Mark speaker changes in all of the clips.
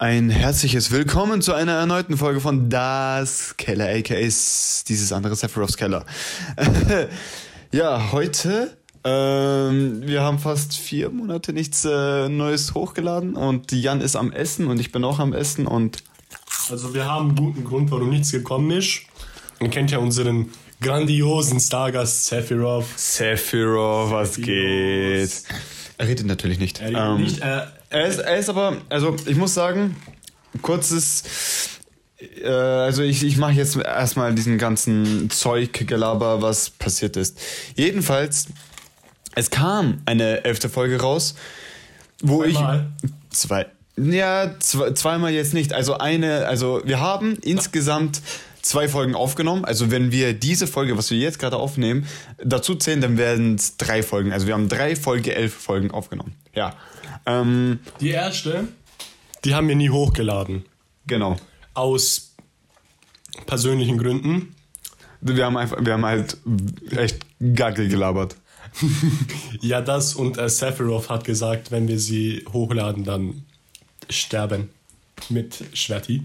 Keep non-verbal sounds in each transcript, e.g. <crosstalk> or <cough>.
Speaker 1: Ein herzliches Willkommen zu einer erneuten Folge von Das Keller, aka dieses andere Sephiroths Keller. <laughs> ja, heute, ähm, wir haben fast vier Monate nichts äh, Neues hochgeladen und Jan ist am Essen und ich bin auch am Essen und.
Speaker 2: Also, wir haben einen guten Grund, warum nichts gekommen ist. Man kennt ja unseren grandiosen Stargast Sephiroth.
Speaker 1: Sephiroth, was geht? Er redet natürlich nicht.
Speaker 2: Er redet ähm, nicht, äh,
Speaker 1: er ist, er ist aber, also ich muss sagen, kurzes, äh, also ich, ich mache jetzt erstmal diesen ganzen Zeuggelaber, was passiert ist. Jedenfalls, es kam eine elfte Folge raus, wo
Speaker 2: Zweimal.
Speaker 1: ich zwei, ja, zwei, zweimal jetzt nicht. Also eine, also wir haben insgesamt zwei Folgen aufgenommen. Also wenn wir diese Folge, was wir jetzt gerade aufnehmen, dazu zählen, dann werden es drei Folgen. Also wir haben drei Folge elf Folgen aufgenommen. Ja. Ähm,
Speaker 2: Die erste, die haben wir nie hochgeladen.
Speaker 1: genau.
Speaker 2: Aus persönlichen Gründen.
Speaker 1: Wir haben einfach, wir haben halt echt Gackel gelabert. <laughs>
Speaker 2: Ja, das und äh, Sephiroth hat gesagt, wenn wir sie hochladen, dann sterben mit Schwerti.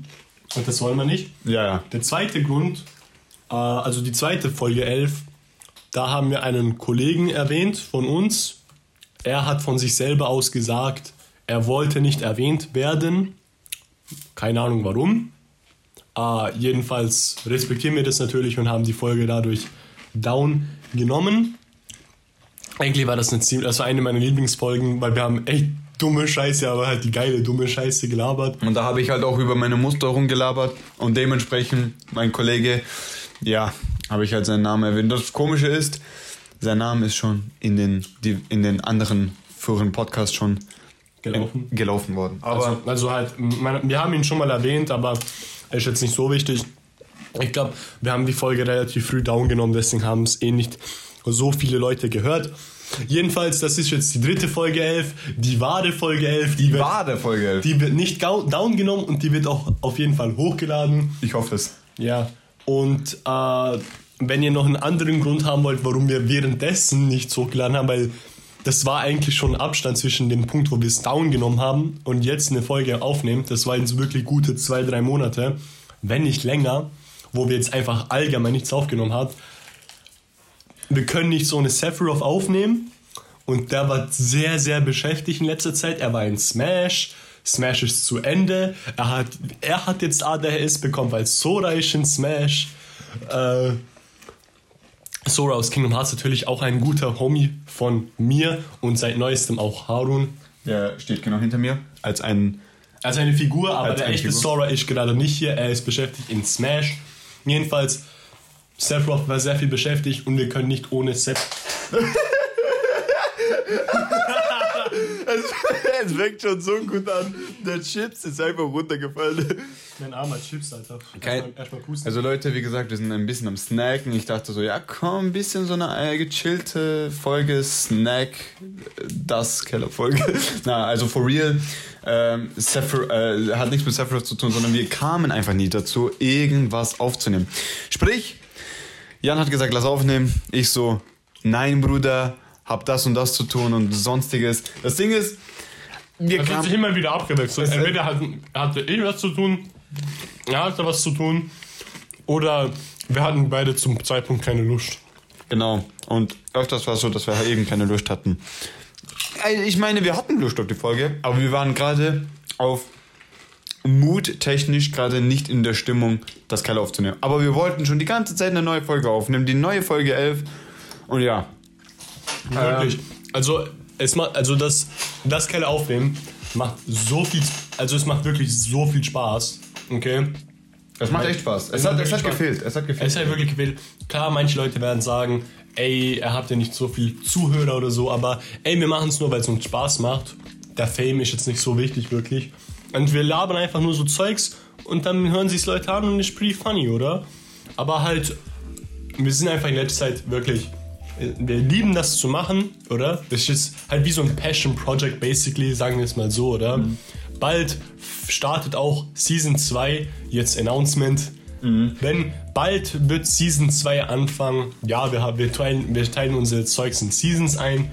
Speaker 2: Und das wollen wir nicht.
Speaker 1: Ja, ja.
Speaker 2: Der zweite Grund, äh, also die zweite Folge 11, da haben wir einen Kollegen erwähnt von uns. Er hat von sich selber aus gesagt, er wollte nicht erwähnt werden. Keine Ahnung warum. Äh, jedenfalls respektieren wir das natürlich und haben die Folge dadurch down genommen. Eigentlich war das eine ziemlich, das war eine meiner Lieblingsfolgen, weil wir haben echt dumme Scheiße, aber halt die geile dumme Scheiße gelabert.
Speaker 1: Und da habe ich halt auch über meine Muster rumgelabert und dementsprechend mein Kollege, ja, habe ich halt seinen Namen erwähnt. Das Komische ist, sein Name ist schon in den, die, in den anderen früheren Podcasts schon
Speaker 2: Gelaufen.
Speaker 1: in- gelaufen worden. Aber
Speaker 2: Also, also halt, man, wir haben ihn schon mal erwähnt, aber er ist jetzt nicht so wichtig. Ich glaube, wir haben die Folge relativ früh down genommen, deswegen haben es eh nicht so viele Leute gehört. Jedenfalls, das ist jetzt die dritte Folge 11, die wahre Folge 11. Die, wird,
Speaker 1: war der Folge 11.
Speaker 2: die wird nicht down genommen und die wird auch auf jeden Fall hochgeladen.
Speaker 1: Ich hoffe es.
Speaker 2: Ja, und äh, wenn ihr noch einen anderen Grund haben wollt, warum wir währenddessen nichts hochgeladen haben, weil das war eigentlich schon Abstand zwischen dem Punkt, wo wir es down genommen haben und jetzt eine Folge aufnehmen. Das waren jetzt wirklich gute zwei, drei Monate, wenn nicht länger, wo wir jetzt einfach allgemein nichts aufgenommen haben. Wir können nicht so eine Sephiroth aufnehmen und der war sehr, sehr beschäftigt in letzter Zeit. Er war in Smash. Smash ist zu Ende. Er hat, er hat jetzt ADHS bekommen, weil Sora ist in Smash. Äh, Sora aus Kingdom Hearts natürlich auch ein guter Homie von mir und seit neuestem auch Harun.
Speaker 1: Der steht genau hinter mir. Als ein.
Speaker 2: Also eine Figur, aber
Speaker 1: Als
Speaker 2: der echte
Speaker 1: Figur.
Speaker 2: Sora ist gerade nicht hier. Er ist beschäftigt in Smash. Jedenfalls, Sephiroth war sehr viel beschäftigt und wir können nicht ohne Sep. <laughs>
Speaker 1: es <laughs> fängt schon so gut an. Der Chips ist einfach runtergefallen.
Speaker 2: Mein armer Chips, Alter.
Speaker 1: Kein-
Speaker 2: Erstmal, erstmal pusten.
Speaker 1: Also Leute, wie gesagt, wir sind ein bisschen am Snacken. Ich dachte so, ja komm, ein bisschen so eine äh, gechillte Folge, Snack, das Kellerfolge. <laughs> Na, also for real, ähm, Sephiroth, äh, hat nichts mit Sephiroth zu tun, sondern wir kamen einfach nie dazu, irgendwas aufzunehmen. Sprich, Jan hat gesagt, lass aufnehmen. Ich so, nein Bruder, hab das und das zu tun und sonstiges. Das Ding ist, wir
Speaker 2: Es hat sich immer wieder abgewechselt.
Speaker 1: Das-
Speaker 2: Entweder hat, hatte ich was zu tun, er hatte was zu tun, oder wir hatten beide zum Zeitpunkt keine Lust.
Speaker 1: Genau. Und öfters war es so, dass wir eben keine Lust hatten. Äh, Ich meine, wir hatten Lust auf die Folge, aber wir waren gerade auf muttechnisch gerade nicht in der Stimmung, das Keller aufzunehmen. Aber wir wollten schon die ganze Zeit eine neue Folge aufnehmen, die neue Folge 11. Und ja,
Speaker 2: Wirklich. Also, es macht, also das, das Keller aufnehmen macht so viel, also es macht wirklich so viel Spaß. Okay?
Speaker 1: das macht echt Spaß. Es
Speaker 2: Es
Speaker 1: hat, es hat gefehlt. Es hat gefehlt.
Speaker 2: Es halt wirklich gewählt. Klar, manche Leute werden sagen, ey, ihr habt ja nicht so viel Zuhörer oder so, aber ey, wir machen es nur, weil es uns Spaß macht. Der Fame ist jetzt nicht so wichtig, wirklich. Und wir labern einfach nur so Zeugs und dann hören sich's Leute an und ist pretty funny, oder? Aber halt, wir sind einfach in letzter Zeit wirklich. Wir lieben das zu machen, oder? Das ist halt wie so ein Passion Project, basically, sagen wir es mal so, oder? Bald startet auch Season 2, jetzt Announcement. Wenn bald wird Season 2 anfangen, ja, wir, haben, wir, teilen, wir teilen unsere Zeugs in Seasons ein.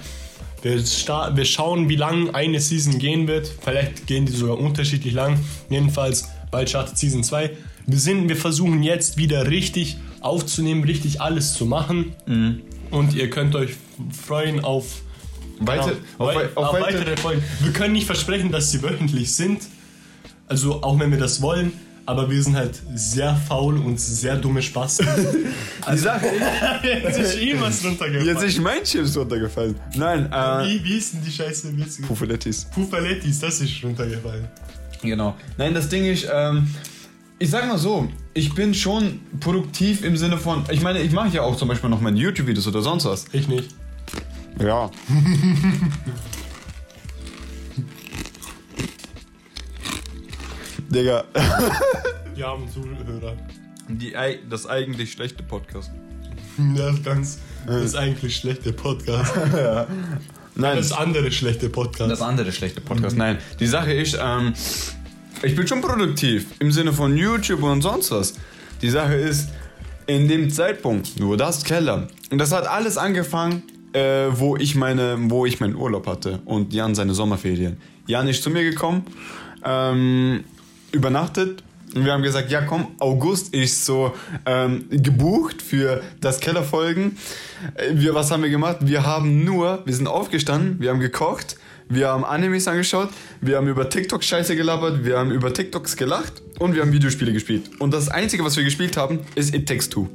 Speaker 2: Wir, wir schauen, wie lang eine Season gehen wird. Vielleicht gehen die sogar unterschiedlich lang. Jedenfalls, bald startet Season 2. Wir, sind, wir versuchen jetzt wieder richtig aufzunehmen, richtig alles zu machen. Und ihr könnt euch freuen auf,
Speaker 1: Weite,
Speaker 2: genau,
Speaker 1: auf,
Speaker 2: wei-
Speaker 1: auf,
Speaker 2: auf
Speaker 1: weite,
Speaker 2: weitere Folgen. Wir können nicht versprechen, dass sie wöchentlich sind. Also auch wenn wir das wollen. Aber wir sind halt sehr faul und sehr dumme. <laughs>
Speaker 1: Die Sache <laughs>
Speaker 2: Jetzt ist ihm was runtergefallen.
Speaker 1: Jetzt ist mein Chips runtergefallen. Nein, äh.
Speaker 2: Wie, wie ist denn die Scheiße? Wie ist
Speaker 1: Puffalettis.
Speaker 2: Puffalettis, das ist runtergefallen.
Speaker 1: Genau. Nein, das Ding ist, ähm, ich sag mal so, ich bin schon produktiv im Sinne von, ich meine, ich mache ja auch zum Beispiel noch meine YouTube-Videos oder sonst was.
Speaker 2: Ich nicht.
Speaker 1: Ja. <laughs> Digga.
Speaker 2: Wir haben Zuhörer.
Speaker 1: Die, ei- das eigentlich schlechte Podcast. <laughs>
Speaker 2: Das ist ganz. Das ist eigentlich schlechte Podcast. <laughs>
Speaker 1: Nein.
Speaker 2: Das andere schlechte Podcast.
Speaker 1: Das andere schlechte Podcast. Nein, die Sache ist, ähm, ich bin schon produktiv im Sinne von YouTube und sonst was. Die Sache ist, in dem Zeitpunkt, nur das Keller. Und das hat alles angefangen, äh, wo ich meine, wo ich meinen Urlaub hatte und Jan seine Sommerferien. Jan ist zu mir gekommen, ähm, übernachtet. Und wir haben gesagt, ja komm, August ist so ähm, gebucht für das Kellerfolgen. Äh, Wir, was haben wir gemacht? Wir haben nur, wir sind aufgestanden, wir haben gekocht, wir haben Animes angeschaut, wir haben über TikTok Scheiße gelabert, wir haben über TikToks gelacht und wir haben Videospiele gespielt. Und das Einzige, was wir gespielt haben, ist It Takes Two.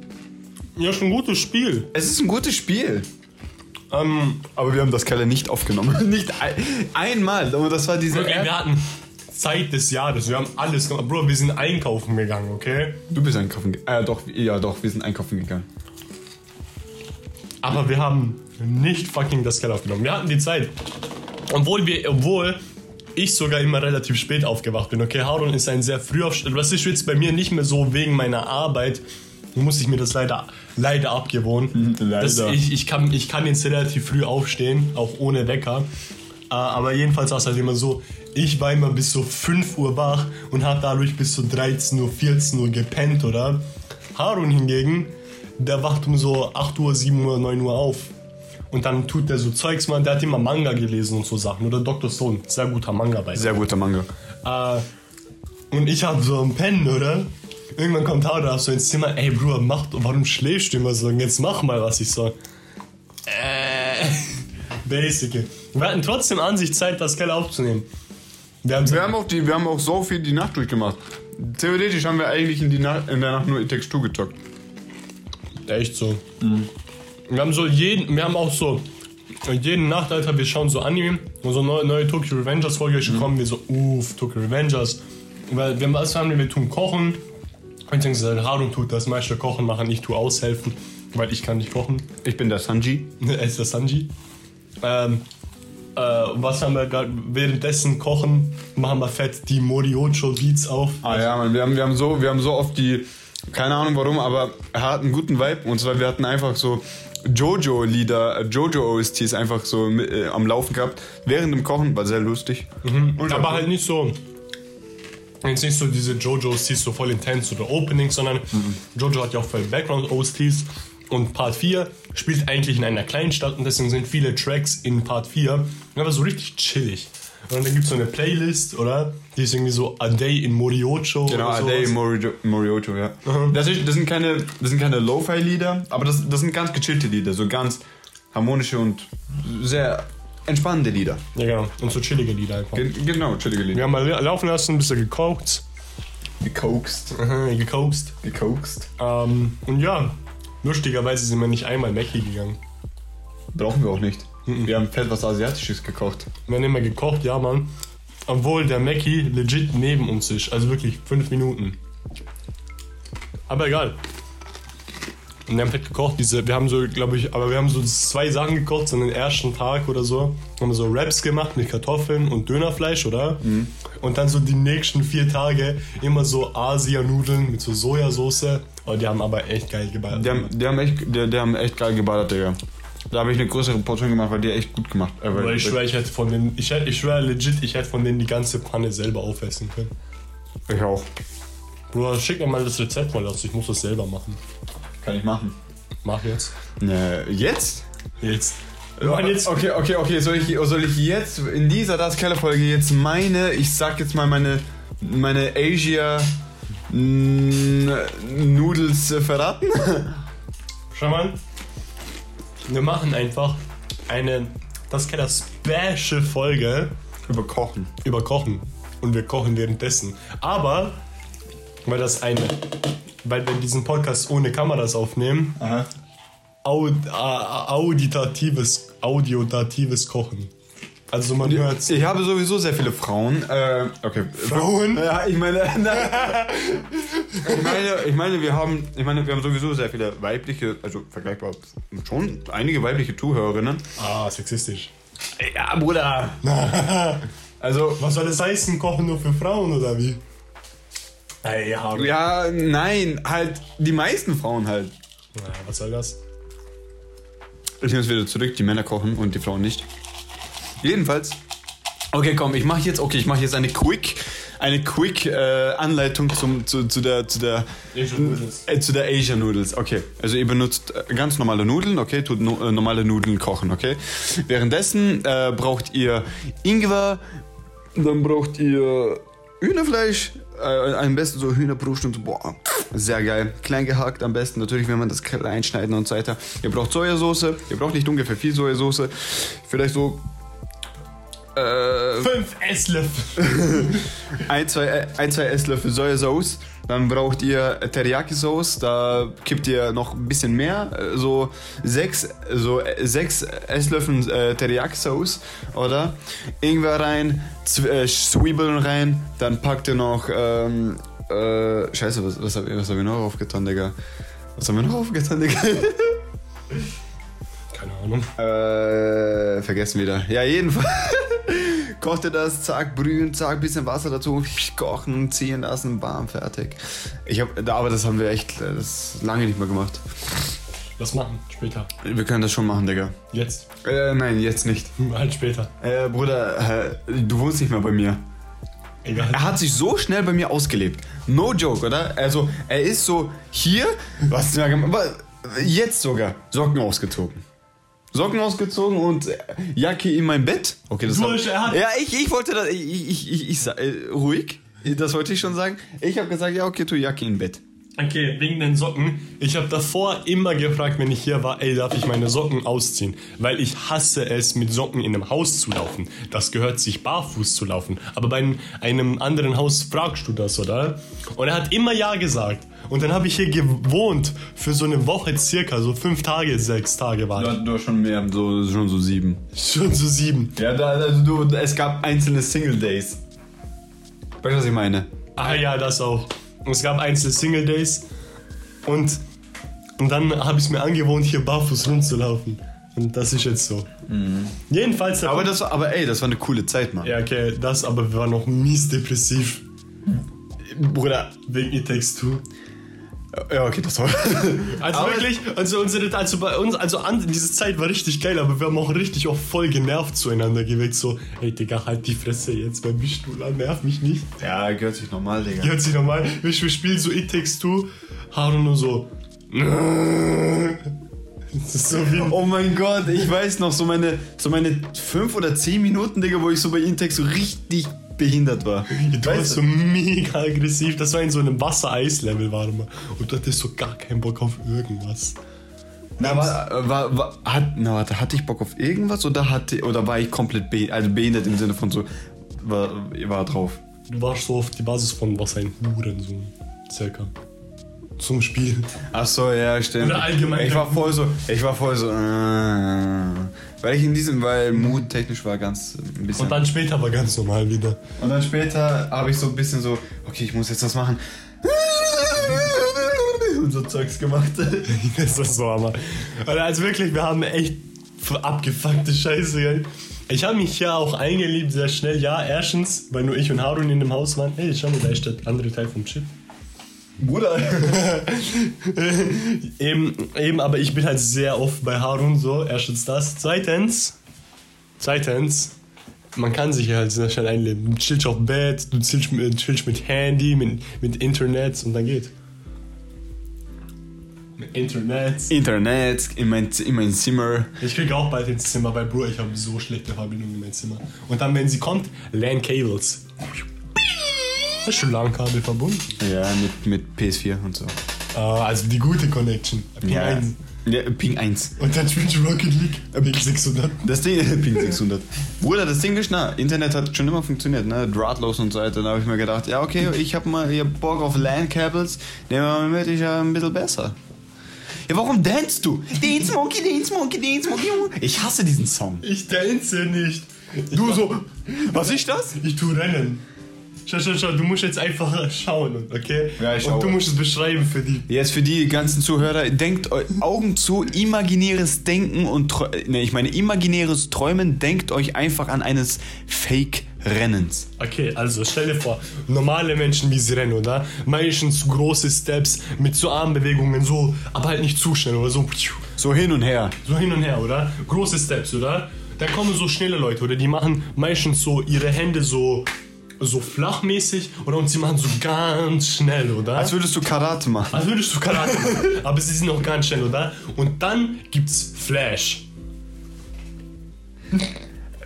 Speaker 2: Ja, schon ein gutes Spiel.
Speaker 1: Es ist ein gutes Spiel.
Speaker 2: Ähm,
Speaker 1: Aber wir haben das Keller nicht aufgenommen. <laughs> nicht ein, einmal. Und das war diese
Speaker 2: okay, wir hatten Zeit des Jahres. Wir haben alles gemacht. Bro, wir sind einkaufen gegangen, okay?
Speaker 1: Du bist einkaufen gegangen. Äh, doch, ja, doch, wir sind einkaufen gegangen.
Speaker 2: Aber wir haben nicht fucking das Geld aufgenommen. Wir hatten die Zeit. Obwohl wir, obwohl ich sogar immer relativ spät aufgewacht bin. Okay, Harun ist ein sehr früh aufsteher. Das ist jetzt bei mir nicht mehr so wegen meiner Arbeit. Muss ich mir das leider, leider abgewohnen. <laughs>
Speaker 1: Leider.
Speaker 2: Ich, ich, kann, ich kann jetzt relativ früh aufstehen, auch ohne Wecker. Äh, aber jedenfalls war es halt immer so, ich war immer bis so 5 Uhr wach und habe dadurch bis so 13 Uhr, 14 Uhr gepennt, oder? Harun hingegen, der wacht um so 8 Uhr, 7 Uhr, 9 Uhr auf. Und dann tut der so Zeugs, man, der hat immer Manga gelesen und so Sachen. Oder Dr. Stone, sehr guter Manga bei.
Speaker 1: Sehr guter Manga.
Speaker 2: Äh, und ich hab so einen Pennen, oder? Irgendwann kommt Harun so ins Zimmer, ey Bruder, mach, warum schläfst du immer so? Jetzt mach mal, was ich sag. Äh, <laughs> basic. Wir hatten trotzdem an sich Zeit, das Geld aufzunehmen. Wir haben,
Speaker 1: Wir haben, auch die, wir haben auch so viel die Nacht durchgemacht. Theoretisch haben wir eigentlich in, die Nacht, in der Nacht nur Two gezockt.
Speaker 2: Echt so. Wir haben so jeden, wir haben auch so jede Nacht, Alter, wir schauen so Anime und so neue, neue Tokyo Revengers Folge ist gekommen, wir so, uff, Tokyo Revengers. Weil wir was haben wir, wir tun kochen. Und ich denke, so, Harun tut das meiste Kochen machen, ich tue aushelfen, weil ich kann nicht kochen.
Speaker 1: Ich bin der Sanji. <laughs>
Speaker 2: Er ist der Sanji. Ähm, äh, was haben wir gerade? Währenddessen kochen, machen wir fett die Moriocho Beats auf.
Speaker 1: Ah ja, Mann, wir haben, wir haben so, wir haben so oft die, keine Ahnung warum, aber er hat einen guten Vibe. Und zwar, wir hatten einfach so Jojo-Lieder, äh, Jojo-OSTs einfach so äh, am Laufen gehabt. Während dem Kochen, war sehr lustig. Und
Speaker 2: Aber halt nicht so. Jetzt nicht so diese JoJo-OSTs so voll intens oder Openings, sondern JoJo hat ja auch voll Background-OSTs. Und Part 4 spielt eigentlich in einer kleinen Stadt und deswegen sind viele Tracks in Part 4 aber so richtig chillig. Und dann gibt es so eine Playlist, oder? Die ist irgendwie so A Day in Moriocho.
Speaker 1: Genau, A. Day Moriocho, Moriocho ja. Das, ist, das sind keine, das sind keine Lo-Fi-Lieder, aber das, das sind ganz gechillte Lieder, so ganz harmonische und sehr entspannende Lieder.
Speaker 2: Ja, genau. Und so chillige Lieder einfach.
Speaker 1: Ge genau, chillige
Speaker 2: Wir
Speaker 1: Lieder.
Speaker 2: haben mal laufen lassen, ein bisschen gekocht,
Speaker 1: Gekokst.
Speaker 2: gekokst.
Speaker 1: Gekokst.
Speaker 2: Ähm, und ja, lustigerweise sind wir nicht einmal Mackie gegangen.
Speaker 1: Brauchen wir auch nicht. Wir haben fett was Asiatisches gekocht.
Speaker 2: Wir haben immer gekocht, ja, Mann. Obwohl der Mackie legit neben uns ist. Also wirklich fünf Minuten. Aber egal. Und wir haben fett gekocht. Diese, wir haben so, glaube ich, aber wir haben so zwei Sachen gekocht, so an den ersten Tag oder so. Haben wir so Wraps gemacht mit Kartoffeln und Dönerfleisch, oder? Und dann so die nächsten vier Tage immer so Asia-Nudeln mit so Sojasauce. Oh, die haben aber echt geil geballert.
Speaker 1: Die haben, die haben, echt, die, die haben echt geil geballert, Digga. Da habe ich eine größere Portion gemacht, weil die echt gut gemacht. Äh, weil-
Speaker 2: ich schwöre, ich hätte von denen, ich, hätte, ich schwöre legit, ich hätte von denen die ganze Panne selber aufessen können.
Speaker 1: ich auch.
Speaker 2: Bruder, schick mir mal das Rezept mal aus, ich muss das selber machen.
Speaker 1: Kann ich machen.
Speaker 2: Mach jetzt.
Speaker 1: Ne, jetzt?
Speaker 2: Jetzt. Wir machen jetzt
Speaker 1: Okay, okay, okay. Soll ich, soll ich jetzt in dieser Das Keller Folge jetzt meine, ich sag jetzt mal meine, meine Asia Noodles äh, verraten?
Speaker 2: Schau mal. Wir machen einfach eine Das Keller Special Folge
Speaker 1: Über Kochen.
Speaker 2: über Kochen. Und wir kochen währenddessen. Aber, weil das eine, weil wir diesen Podcast ohne Kameras aufnehmen,
Speaker 1: Aha.
Speaker 2: Aud, äh, auditatives, audiotatives Kochen. Also man hört
Speaker 1: Ich habe sowieso sehr viele Frauen. Äh, okay.
Speaker 2: Frauen?
Speaker 1: Ja, ich meine, <laughs> nein. <laughs> ich meine, ich meine, wir haben, ich meine, wir haben sowieso sehr viele weibliche, also vergleichbar schon einige weibliche Zuhörerinnen.
Speaker 2: Ah, sexistisch.
Speaker 1: Ja, Bruder. <laughs> Also,
Speaker 2: Was soll das heißen? Kochen nur für Frauen oder wie? Ey, ja.
Speaker 1: ja, nein, halt die meisten Frauen halt.
Speaker 2: Na, was soll das?
Speaker 1: Ich nehme es wieder zurück, die Männer kochen und die Frauen nicht. Jedenfalls. Okay, komm, ich mache jetzt, okay, ich mache jetzt eine Quick, eine Quick äh, Anleitung zum, zu, zu der, zu der, äh, zu der Asia Noodles. Okay, also ihr benutzt äh, ganz normale Nudeln, okay, tut no, äh, normale Nudeln kochen, okay. Währenddessen äh, braucht ihr Ingwer, dann braucht ihr Hühnerfleisch, äh, am besten so Hühnerbrust und so, boah, sehr geil. Klein gehackt am besten, natürlich, wenn man das klein schneiden und so weiter. Ihr braucht Sojasauce, ihr braucht nicht ungefähr viel Sojasauce, vielleicht so äh,
Speaker 2: Fünf Esslöffel. <laughs>
Speaker 1: ein, zwei, äh, ein, zwei Esslöffel Sojasauce. Dann braucht ihr Teriyaki-Sauce, da kippt ihr noch ein bisschen mehr, äh, so sechs, so äh, sechs Esslöffel äh, Teriyaki-Sauce, oder? Ingwer rein, äh, Zwiebeln rein, dann packt ihr noch, ähm, äh, scheiße, was, was hab, ich- was hab ich noch aufgetan, Digga? Was haben wir noch aufgetan, Digga? <laughs>
Speaker 2: Keine Ahnung.
Speaker 1: Äh, vergessen wieder. Ja, jedenfalls. <laughs> Kocht ihr das, zack, brühen, zack, bisschen Wasser dazu, kochen, ziehen lassen, bam, fertig. Ich hab, aber das haben wir echt äh, das lange nicht mehr gemacht.
Speaker 2: Lass machen, später.
Speaker 1: Wir können das schon machen, Digga.
Speaker 2: Jetzt.
Speaker 1: Äh, nein, jetzt nicht. <laughs>
Speaker 2: Halt später.
Speaker 1: Äh, Bruder, äh, du wohnst nicht mehr bei mir.
Speaker 2: Egal.
Speaker 1: Er hat sich so schnell bei mir ausgelebt. No joke, oder? Also, er ist so hier, was? Jetzt sogar Socken ausgezogen. Socken ausgezogen und äh, Jacke in mein Bett. Okay, das
Speaker 2: Du,
Speaker 1: war, Ja, ich, ich wollte das. Ich, ich, ich, ich, äh, ruhig. Das wollte ich schon sagen. Ich habe gesagt, ja, okay, tu Jacke in Bett.
Speaker 2: Okay, wegen den Socken. Ich habe davor immer gefragt, wenn ich hier war, ey, darf ich meine Socken ausziehen? Weil ich hasse es, mit Socken in einem Haus zu laufen. Das gehört sich barfuß zu laufen. Aber bei einem anderen Haus fragst du das, oder? Und er hat immer Ja gesagt. Und dann habe ich hier gewohnt für so eine Woche circa, so fünf Tage, sechs Tage war ich.
Speaker 1: Du hast schon mehr, so, schon so sieben.
Speaker 2: Schon so sieben.
Speaker 1: Ja, da, also du, es gab einzelne Single Days. Weißt du, was ich meine?
Speaker 2: Ah ja, das auch. Es gab einzelne Single Days. Und, und dann habe ich es mir angewohnt, hier barfuß rumzulaufen. Und das ist jetzt so. Jedenfalls.
Speaker 1: Aber das, war- aber ey, das war eine coole Zeit, Mann.
Speaker 2: Ja, okay, das aber war noch mies depressiv.
Speaker 1: Bruder.
Speaker 2: Wegen It Takes Two.
Speaker 1: Ja, okay, das war. <laughs>
Speaker 2: Also
Speaker 1: Aber-
Speaker 2: wirklich, also unsere, also bei uns, also an, diese Zeit war richtig geil, aber wir haben auch richtig auch voll genervt zueinander geweckt. So, ey Digga, halt die Fresse jetzt beim Mischstuhl an, nerv mich nicht.
Speaker 1: Ja, gehört sich normal, Digga.
Speaker 2: Hört sich nochmal, wir, wir spielen so It Takes Two, Haru nur so. <laughs> So
Speaker 1: Oh mein Gott, ich weiß noch, so meine, so meine fünf oder zehn Minuten, Digga, wo ich so bei Intex so richtig behindert war.
Speaker 2: Du warst so mega aggressiv. Das war in so einem Wassereis-Level, warte mal. Und du hattest so gar keinen Bock auf irgendwas.
Speaker 1: Na, war, war, war, hat, na, warte, hatte ich Bock auf irgendwas oder, hatte, oder war ich komplett be, also behindert im Sinne von so, war, war drauf?
Speaker 2: Du warst so auf die Basis von was ein Hurensohn. Circa. Zum Spiel.
Speaker 1: Ach so, ja, stimmt.
Speaker 2: Oder allgemein-
Speaker 1: Ich war voll so, ich war voll so, äh, weil ich in diesem, weil Mut technisch war ganz ein bisschen.
Speaker 2: Und dann später war ganz normal wieder.
Speaker 1: Und dann später habe ich so ein bisschen so, okay, ich muss jetzt was machen. <laughs> Und so Zeugs gemacht. <laughs>
Speaker 2: das ist so aber. Also wirklich, wir haben echt abgefuckte Scheiße, gell? Ich habe mich ja auch eingeliebt sehr schnell. Ja, erstens, weil nur ich und Harun in dem Haus waren. Ey, schau mal, da ist der andere Teil vom Chip.
Speaker 1: Bruder. <laughs>
Speaker 2: Eben, eben, aber ich bin halt sehr oft bei Harun so. Erstens das. Zweitens, zweitens, man kann sich halt sehr schnell einleben. Du chillst auf Bett, du chillst mit, chillst mit Handy, mit, mit Internet und dann geht. Internet.
Speaker 1: Internet, in mein, in mein Zimmer.
Speaker 2: Ich krieg auch bald ins Zimmer, weil Bro, ich habe so schlechte Verbindung in mein Zimmer. Und dann, wenn sie kommt, LAN Cables. Das ist schon LAN-Kabel verbunden.
Speaker 1: Ja, mit, mit PS4 und so.
Speaker 2: Ah, also die gute Connection. Ping
Speaker 1: Ja,
Speaker 2: 1.
Speaker 1: ja Ping 1.
Speaker 2: Und dann spielst du Rocket League. Ping 600.
Speaker 1: Das Ding, <laughs> Ping 600. Bruder, das Ding ist nah. Internet hat schon immer funktioniert, ne? Drahtlos und so weiter. Da habe ich mir gedacht, ja, okay, ich habe mal hab Bock auf LAN-Cables. Nehmen wir mal mit, ich ja ein bisschen besser. Ja, warum danst du? Dance Monkey, Dance Monkey, Dance Monkey. Ich hasse diesen Song.
Speaker 2: Ich dance nicht. Ich
Speaker 1: Du so, was ist das?
Speaker 2: Ich tu Rennen. Schau, schau, schau, du musst jetzt einfach schauen, okay?
Speaker 1: Ja, ich
Speaker 2: Und
Speaker 1: schaue.
Speaker 2: du musst es beschreiben für die.
Speaker 1: Jetzt für die ganzen Zuhörer, denkt Augen zu, imaginäres Denken und ne, ich meine imaginäres Träumen, denkt euch einfach an eines Fake-Rennens.
Speaker 2: Okay, also stell dir vor, normale Menschen, wie sie rennen, oder? Meistens große Steps mit so Armbewegungen, so, aber halt nicht zu schnell, oder so,
Speaker 1: So hin und her.
Speaker 2: so hin und her, oder? Große Steps, oder? Dann kommen so schnelle Leute, oder? Die machen meistens so ihre Hände so, so flachmäßig, oder? Und sie machen so ganz schnell, oder?
Speaker 1: Als würdest du Karate machen.
Speaker 2: Als würdest du Karate machen. <laughs> Aber sie sind noch ganz schnell, oder? Und dann gibt's Flash.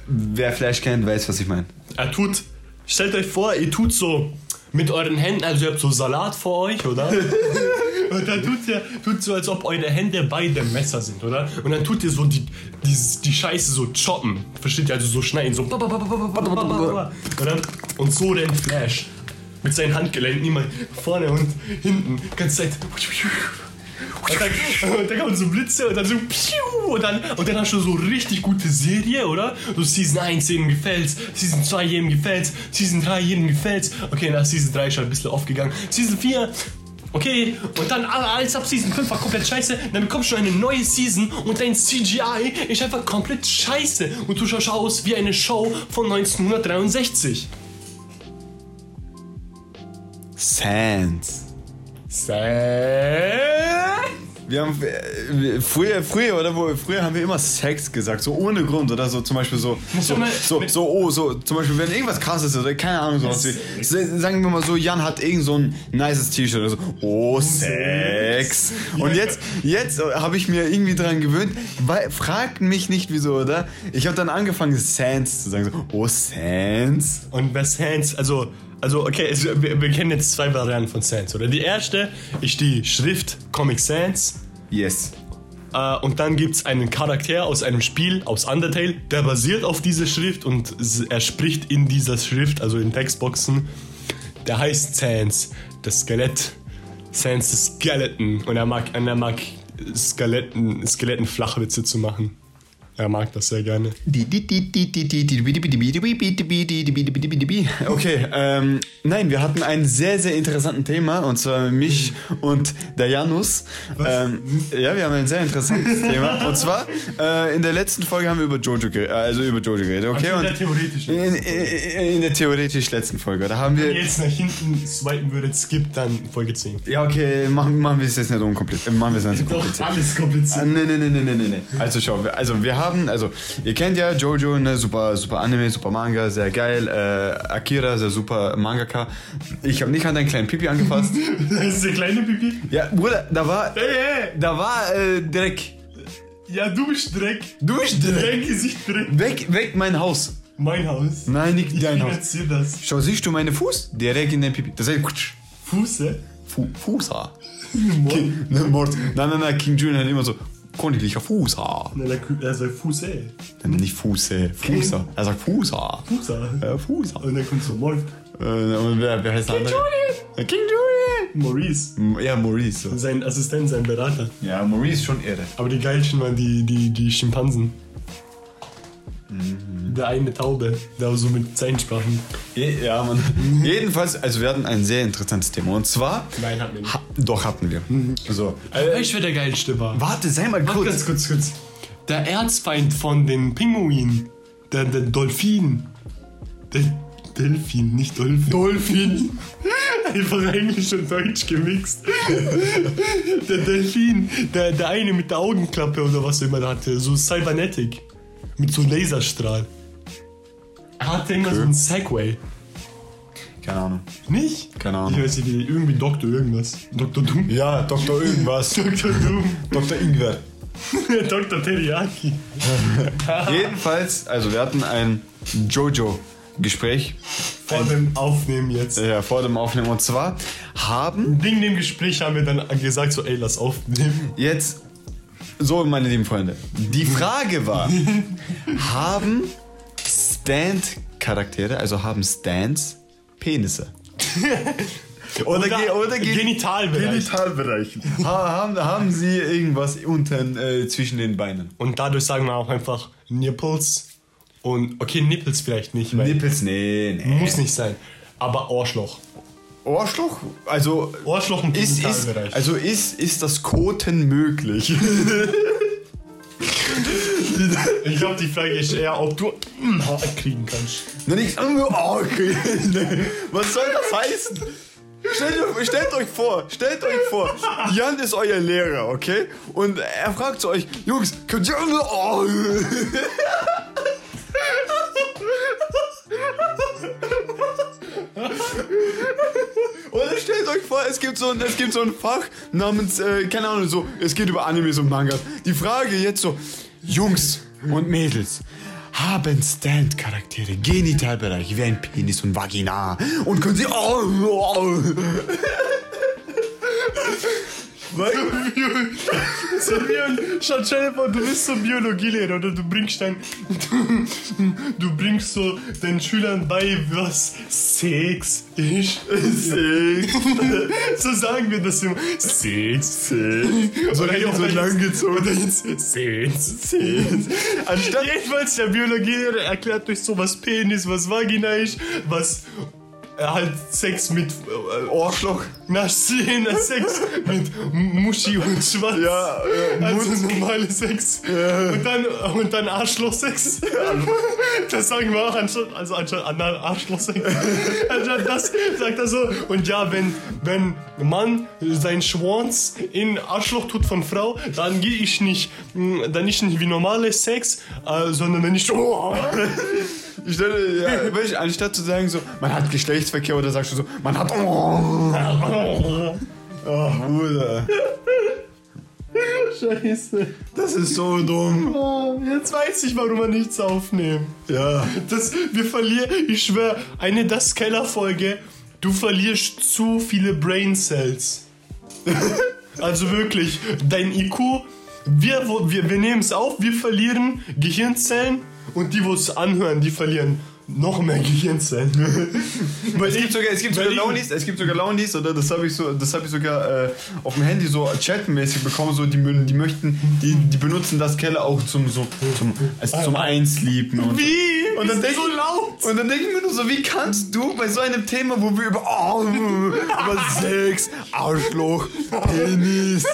Speaker 1: Wer Flash kennt, weiß, was ich meine.
Speaker 2: Er tut, stellt euch vor, ihr tut so mit euren Händen, also ihr habt so Salat vor euch, oder? <laughs> Und dann tut ihr tut so, als ob eure Hände beide Messer sind, oder? Und dann tut ihr so die, die, die Scheiße so choppen. Versteht ihr? Also so schneiden, so. Und so rennt Flash. Mit seinen Handgelenken immer vorne und hinten. Ganze Zeit. Und dann, und dann kommen so Blitze und dann so und dann, und dann hast du so richtig gute Serie, oder? So Season 1, jedem gefällt's, Season 2, jedem gefällt's, Season 3, jedem gefällt's. Okay, nach Season 3 ist schon ein bisschen aufgegangen. Season 4, okay, und dann alles ab Season 5 war komplett scheiße. Dann bekommst du eine neue Season und dein CGI ist einfach komplett scheiße. Und du schaust aus wie eine Show von 1963.
Speaker 1: Sans.
Speaker 2: Sad.
Speaker 1: Wir haben äh, früher, früher oder wo früher haben wir immer Sex gesagt, so ohne Grund oder so zum Beispiel so so, so, so oh so zum Beispiel wenn irgendwas krasses ist oder keine Ahnung sowas wie sagen wir mal so Jan hat irgend so ein nices T-Shirt oder so oh Sex. Und jetzt jetzt habe ich mir irgendwie dran gewöhnt weil fragt mich nicht wieso oder? Ich habe dann angefangen Sans zu sagen so oh Sans
Speaker 2: Und bei Sans, also, also okay, es, wir, wir kennen jetzt zwei Varianten von Sans, oder? Die erste ist die Schrift Comic Sans.
Speaker 1: yes
Speaker 2: Äh, und dann gibt es einen Charakter aus einem Spiel, aus Undertale, der basiert auf dieser Schrift und er spricht in dieser Schrift, also in Textboxen. Der heißt Sans, das Skelett. Sans, das Skeleton. Und er mag, und er mag Skeletten, Skeletten Flachwitze zu machen. Er mag das sehr gerne.
Speaker 1: Okay, ähm, nein, wir hatten ein sehr, sehr interessanten Thema und zwar mich und der Janus. Ähm, ja, wir haben ein sehr interessantes Thema und zwar äh, in der letzten Folge haben wir über Jojo geredet, also über Jojo geredet, okay?
Speaker 2: Also in der theoretischen.
Speaker 1: in, in, in der theoretisch letzten Folge, da haben wir
Speaker 2: jetzt nach hinten swipen würdet, skip dann Folge 10.
Speaker 1: ja okay, machen, machen wir es jetzt nicht unkompliziert, äh, machen wir es nicht so kompliziert.
Speaker 2: alles
Speaker 1: Ah,
Speaker 2: kompliziert.
Speaker 1: Nee, nee, nee, nee, nee, nee, nee. Also schau, also wir haben, also ihr kennt ja Jojo, ne, super, super Anime, super Manga, sehr geil. Äh, Akira, sehr super Mangaka. Ich habe nicht an deinen kleinen Pipi angefasst. <laughs>
Speaker 2: Das ist der kleine Pipi.
Speaker 1: ja, Bruder, da war,
Speaker 2: Hey, hey.
Speaker 1: da war äh, Dreck.
Speaker 2: Ja, du bist Dreck.
Speaker 1: Du bist Dreck.
Speaker 2: Dein Gesicht Dreck.
Speaker 1: Weg, weg mein Haus.
Speaker 2: Mein Haus.
Speaker 1: Nein, nicht
Speaker 2: Ich
Speaker 1: dein Haus.
Speaker 2: finanziere das.
Speaker 1: Schau, siehst du meine Fuß? Direkt in den Pipi. Das heißt, kutsch.
Speaker 2: Fuße.
Speaker 1: Fu Fußhaar. <laughs> King, ne, Mord. Nein, nein, nein, King Julian hat immer so, königliche Fußhaar.
Speaker 2: Nein, er sagt Fuße.
Speaker 1: Nein, nicht Fuße, Fußhaar. Er sagt Fußhaar.
Speaker 2: Fuße.
Speaker 1: Ja, Fußhaar.
Speaker 2: Und dann kommt so Morph.
Speaker 1: Äh, und wer, wer heißt der andere? Julian! King
Speaker 2: Maurice.
Speaker 1: Julian! Ja, Maurice. So.
Speaker 2: Sein Assistent, sein Berater.
Speaker 1: Ja, Maurice schon irre.
Speaker 2: Aber die geilsten waren die, die, die Schimpansen.
Speaker 1: Mhm.
Speaker 2: Der eine Taube, der so mit Zeichensprachen.
Speaker 1: Ja, man. Jedenfalls, also wir hatten ein sehr interessantes Thema. Und zwar.
Speaker 2: Nein, hat mir nicht.
Speaker 1: Ha, doch hatten wir. So.
Speaker 2: Weißt du, wer der geilste war?
Speaker 1: Warte, sei mal kurz.
Speaker 2: ganz kurz, kurz. Der Erzfeind von den Pinguinen. Der, der Dolphin. Der Delfin, nicht Dolphin. Dolphin. <laughs> Einfach Englisch und Deutsch gemixt. <laughs> der Delfin, der, der eine mit der Augenklappe oder was er immer hatte, so Cybernetic. Mit so Laserstrahl. Er hatte immer so einen Segway.
Speaker 1: Keine Ahnung.
Speaker 2: Nicht?
Speaker 1: Keine Ahnung.
Speaker 2: Ich weiß nicht, wie- irgendwie Doktor irgendwas. Dr. Doom.
Speaker 1: Ja, Dr. irgendwas. <laughs>
Speaker 2: Dr. Doom.
Speaker 1: Dr. Ingwer. <laughs>
Speaker 2: Dr. Teriyaki. <laughs>
Speaker 1: Jedenfalls, also wir hatten ein Jojo-Gespräch
Speaker 2: Vor dem Aufnehmen jetzt.
Speaker 1: äh, vor dem Aufnehmen. Und zwar haben
Speaker 2: Wegen dem Gespräch haben wir dann gesagt, so, ey, lass aufnehmen.
Speaker 1: jetzt, so meine lieben Freunde, die Frage war, haben Stand-Charaktere, also haben Stands Penisse? <laughs> Oder, ge- oder ge-
Speaker 2: Genitalbereich.
Speaker 1: Genitalbereich. Ha, haben, haben sie irgendwas unten äh, zwischen den Beinen?
Speaker 2: Und dadurch sagen wir auch einfach Nipples. Und, okay, Nipples vielleicht nicht, weil
Speaker 1: Nippels? Nee, nee.
Speaker 2: muss nicht sein. Aber Arschloch.
Speaker 1: Ohrschloch? Also
Speaker 2: Arschloch und
Speaker 1: ist, ist, also ist, ist das Koten möglich? <laughs>
Speaker 2: Ich glaube, die Frage ist eher, ob du ein Haar kriegen kannst.
Speaker 1: Na nicht, oh, okay. <laughs> Was soll das heißen? Stellt, euch- stellt euch vor, stellt euch vor, Jan ist euer Lehrer, okay? Und er fragt zu euch, Jungs, könnt ihr... Oh. <laughs> <laughs> Oder stellt euch vor, es gibt so ein, es gibt so ein Fach namens, äh, keine Ahnung, so, es geht über Animes und Mangas. Die Frage jetzt so, Jungs und Mädels, haben Stand-Charaktere, Genitalbereiche wie ein Penis und Vagina und können sie... Oh, <laughs> oh. Weil-
Speaker 2: Simeon, stell dir vor, du bist so Biologielehrer oder du bringst dein, du, du bringst so den Schülern bei, was Sex ist.
Speaker 1: Sex.
Speaker 2: So sagen wir das immer. Sex.
Speaker 1: Sex. So
Speaker 2: Oder
Speaker 1: richtig so.
Speaker 2: Oder jetzt Sex.
Speaker 1: Sex. Anstatt...
Speaker 2: Jedenfalls der Biologielehrer erklärt euch so, was Penis, was Vagina ist, was halt Sex mit äh,
Speaker 1: Ohrschloch.
Speaker 2: na, Szene, Sex mit Muschi und Schwanz.
Speaker 1: Ja, ja,
Speaker 2: Also normale Sex. Und dann, und dann Arschlochsex. Das sagen wir auch anstatt, also anstatt Arschlochsex. Anstatt das sagt er so. Und ja, wenn, wenn Mann sein Schwanz in Arschloch tut von Frau, dann gehe ich nicht, mh, dann nicht wie normale Sex, äh, sondern wenn ich, oh,
Speaker 1: Ich stelle, ja, <laughs> du, anstatt zu sagen so, man hat Geschlechtsverkehr oder sagst du so, man hat... <laughs> Oh, oh Bruder. <laughs>
Speaker 2: Scheiße.
Speaker 1: Das ist so dumm.
Speaker 2: Oh, jetzt weiß ich, warum wir nichts aufnehmen.
Speaker 1: Ja.
Speaker 2: Das, wir verlieren, ich schwör, eine Das Keller-Folge, du verlierst zu viele Brain Cells. also wirklich, dein IQ, wir, wir, wir nehmen es auf, wir verlieren Gehirnzellen und die, wo es anhören, die verlieren noch mehr Gehirnzellen. <laughs>
Speaker 1: Es gibt sogar, es gibt
Speaker 2: weil
Speaker 1: sogar Launies, es gibt sogar Launies, oder das habe ich so, das habe ich sogar äh, auf dem Handy so chatmäßig bekommen, so die, die möchten, die, die benutzen das Keller auch zum so zum, also zum Einsleepen und
Speaker 2: Wie?
Speaker 1: Und dann
Speaker 2: Ist
Speaker 1: denk
Speaker 2: so laut.
Speaker 1: Und dann denke ich mir nur so, wie kannst du bei so einem Thema, wo wir über, oh, über Sex, Arschloch, Penis,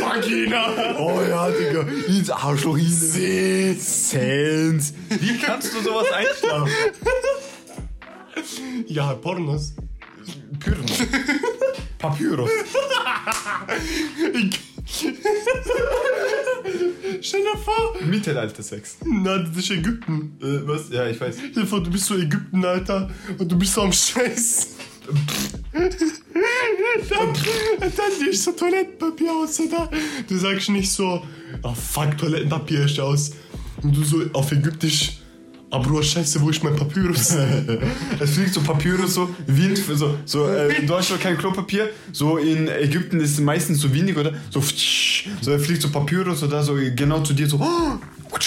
Speaker 2: Vagina.
Speaker 1: oh ja, Digga, ins Arschloch hinein, Sans. Wie kannst du sowas einschlafen?
Speaker 2: Ja, Pornos.
Speaker 1: Pyros. Papyrus. <laughs>
Speaker 2: Stell dir vor,
Speaker 1: Mittelalter-Sex.
Speaker 2: na, das ist Ägypten.
Speaker 1: Äh, was? Ja, ich weiß.
Speaker 2: Stell dir vor, du bist so Ägypten, Alter, und du bist so am Scheiß. dann, dann liest so Toilettenpapier aus, oder? Du sagst nicht so, oh fuck, Toilettenpapier ist aus. Und du so auf Ägyptisch, ah Bro, scheiße, wo ist mein Papyrus? <laughs>
Speaker 1: Es fliegt so Papyrus so, Wind, so, so äh, in Deutschland kein Klopapier, so in Ägypten ist es meistens so windig, oder? So, so da fliegt so Papyrus oder so genau zu dir so. <gasps>